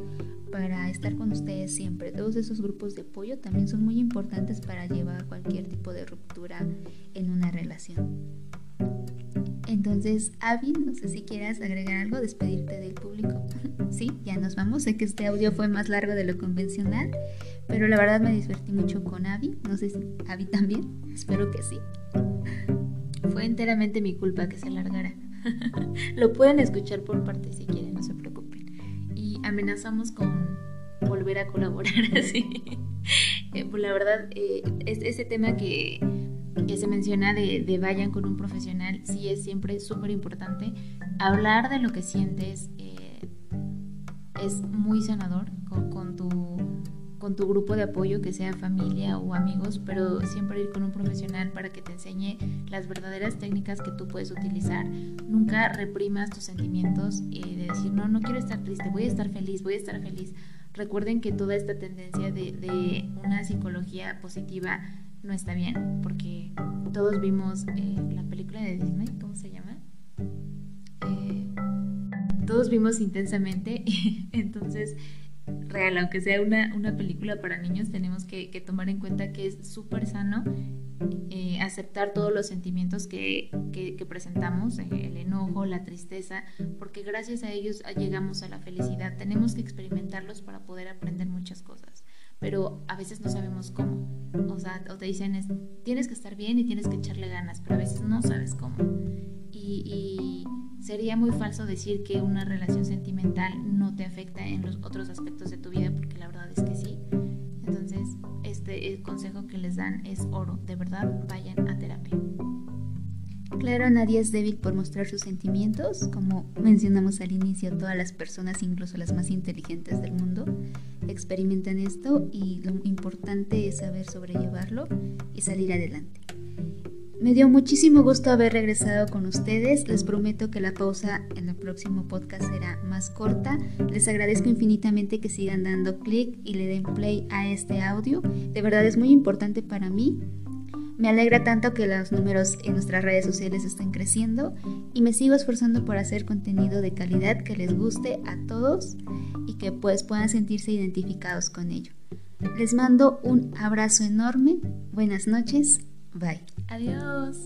para estar con ustedes siempre. Todos esos grupos de apoyo también son muy importantes para llevar cualquier tipo de ruptura en una relación. Entonces, Avi, no sé si quieras agregar algo, despedirte del público. sí, ya nos vamos. Sé que este audio fue más largo de lo convencional, pero la verdad me divertí mucho con Avi. No sé si Avi también. Espero que sí. Fue enteramente mi culpa que se alargara. lo pueden escuchar por parte si quieren, no se preocupen. Y amenazamos con volver a colaborar así. Eh, pues la verdad, eh, es ese tema que que se menciona de, vayan con un profesional, sí es siempre súper importante. Hablar de lo que sientes eh, es muy sanador con, tu, con tu grupo de apoyo, que sea familia o amigos, pero siempre ir con un profesional para que te enseñe las verdaderas técnicas que tú puedes utilizar. Nunca reprimas tus sentimientos eh, de decir, no, no quiero estar triste, voy a estar feliz, voy a estar feliz. Recuerden que toda esta tendencia de, de una psicología positiva no está bien, porque todos vimos eh, la película de Disney, ¿cómo se llama? Eh, todos vimos intensamente, entonces, real, aunque sea una, una película para niños, tenemos que, tomar en cuenta que es súper sano eh, aceptar todos los sentimientos que, que presentamos, el enojo, la tristeza, porque gracias a ellos llegamos a la felicidad. Tenemos que experimentarlos para poder aprender muchas cosas pero a veces no sabemos cómo. O sea, o te dicen, es, tienes que estar bien y tienes que echarle ganas, pero a veces no sabes cómo. Y, sería muy falso decir que una relación sentimental no te afecta en los otros aspectos de tu vida, porque la verdad es que sí. Entonces, este el consejo que les dan es oro. De verdad, vayan a terapia. Claro, nadie es débil por mostrar sus sentimientos, como mencionamos al inicio, todas las personas, incluso las más inteligentes del mundo, experimentan esto y lo importante es saber sobrellevarlo y salir adelante. Me dio muchísimo gusto haber regresado con ustedes. Les prometo que la pausa en el próximo podcast será más corta. Les agradezco infinitamente que sigan dando clic y le den play a este audio. De verdad es muy importante para mí. Me alegra tanto que los números en nuestras redes sociales estén creciendo y me sigo esforzando por hacer contenido de calidad que les guste a todos y que pues puedan sentirse identificados con ello. Les mando un abrazo enorme. Buenas noches. Bye. Adiós.